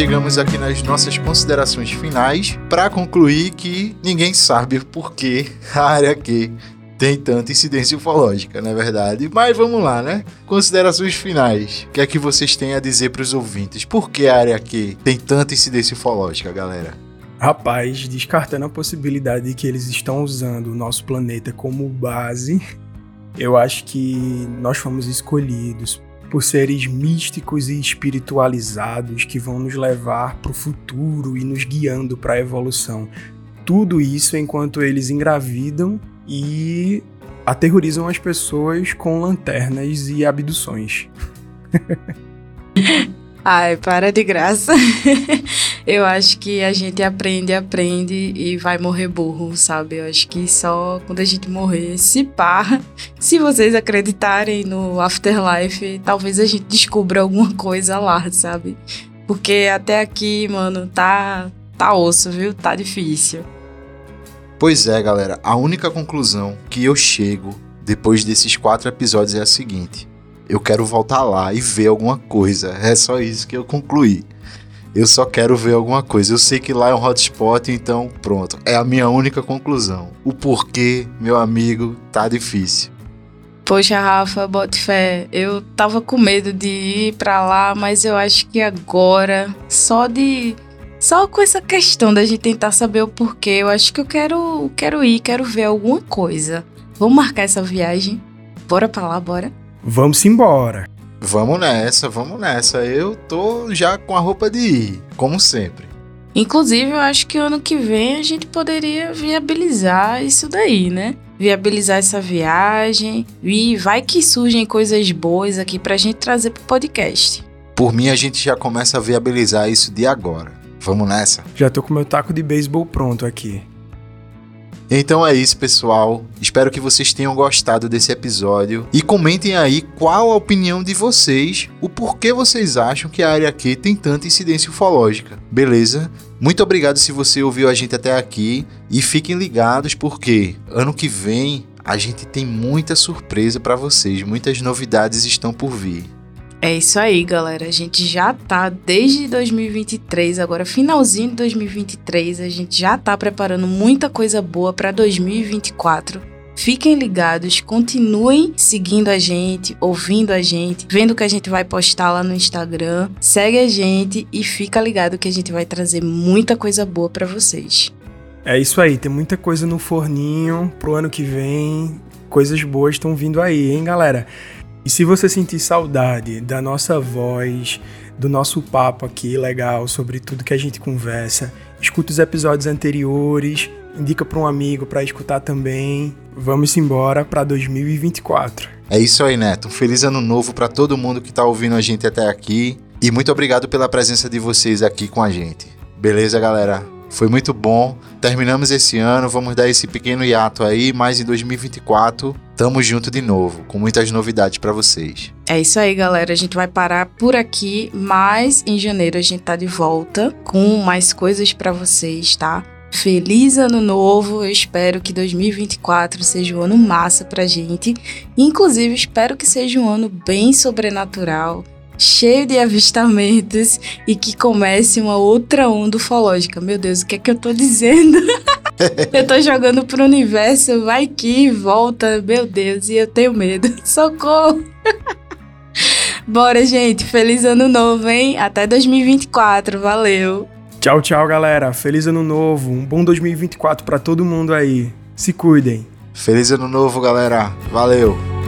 Chegamos aqui nas nossas considerações finais para concluir que ninguém sabe por que a área Q tem tanta incidência ufológica, não é verdade? Mas vamos lá, né? Considerações finais. O que é que vocês têm a dizer para os ouvintes? Por que a área Q tem tanta incidência ufológica, galera? Rapaz, descartando a possibilidade de que eles estão usando o nosso planeta como base, eu acho que nós fomos escolhidos por seres místicos e espiritualizados que vão nos levar para o futuro e nos guiando para a evolução. Tudo isso enquanto eles engravidam e aterrorizam as pessoas com lanternas e abduções. Ai, para de graça. eu acho que a gente aprende, aprende e vai morrer burro, sabe? Eu acho que só quando a gente morrer, se pá, se vocês acreditarem no afterlife, talvez a gente descubra alguma coisa lá, sabe? Porque até aqui, mano, tá tá osso, viu? Tá difícil. Pois é, galera. A única conclusão que eu chego depois desses quatro episódios é a seguinte: eu quero voltar lá e ver alguma coisa. É só isso que eu concluí. Eu só quero ver alguma coisa. Eu sei que lá é um hotspot, então pronto. É a minha única conclusão. O porquê, meu amigo, tá difícil. Poxa, Rafa, bote fé. Eu tava com medo de ir pra lá, mas eu acho que agora, só de. Só com essa questão da gente tentar saber o porquê, eu acho que eu quero, quero ir, quero ver alguma coisa. Vamos marcar essa viagem? Bora pra lá, bora? Vamos embora. Vamos nessa, vamos nessa. Eu tô já com a roupa de ir, como sempre. Inclusive, eu acho que ano que vem a gente poderia viabilizar isso daí, né? Viabilizar essa viagem e vai que surgem coisas boas aqui pra gente trazer pro podcast. Por mim, a gente já começa a viabilizar isso de agora. Vamos nessa? Já tô com meu taco de beisebol pronto aqui. Então é isso, pessoal. Espero que vocês tenham gostado desse episódio e comentem aí qual a opinião de vocês, o porquê vocês acham que a área aqui tem tanta incidência ufológica. Beleza? Muito obrigado se você ouviu a gente até aqui e fiquem ligados porque ano que vem a gente tem muita surpresa para vocês, muitas novidades estão por vir. É isso aí, galera. A gente já tá desde 2023, agora finalzinho de 2023, a gente já tá preparando muita coisa boa para 2024. Fiquem ligados, continuem seguindo a gente, ouvindo a gente, vendo o que a gente vai postar lá no Instagram. Segue a gente e fica ligado que a gente vai trazer muita coisa boa para vocês. É isso aí, tem muita coisa no forninho pro ano que vem. Coisas boas estão vindo aí, hein, galera? E se você sentir saudade da nossa voz, do nosso papo aqui legal sobre tudo que a gente conversa, escuta os episódios anteriores, indica para um amigo para escutar também. Vamos embora para 2024. É isso aí, Neto. Um feliz ano novo para todo mundo que está ouvindo a gente até aqui. E muito obrigado pela presença de vocês aqui com a gente. Beleza, galera? Foi muito bom. Terminamos esse ano, vamos dar esse pequeno hiato aí, mas em 2024 tamo junto de novo, com muitas novidades para vocês. É isso aí, galera. A gente vai parar por aqui, mas em janeiro a gente tá de volta com mais coisas para vocês, tá? Feliz ano novo! Eu espero que 2024 seja um ano massa pra gente. Inclusive, espero que seja um ano bem sobrenatural, cheio de avistamentos e que comece uma outra onda ufológica. Meu Deus, o que é que eu tô dizendo? eu tô jogando pro universo, vai que volta, meu Deus, e eu tenho medo. Socorro! Bora, gente. Feliz ano novo, hein? Até 2024. Valeu! Tchau, tchau, galera. Feliz ano novo. Um bom 2024 para todo mundo aí. Se cuidem. Feliz ano novo, galera. Valeu.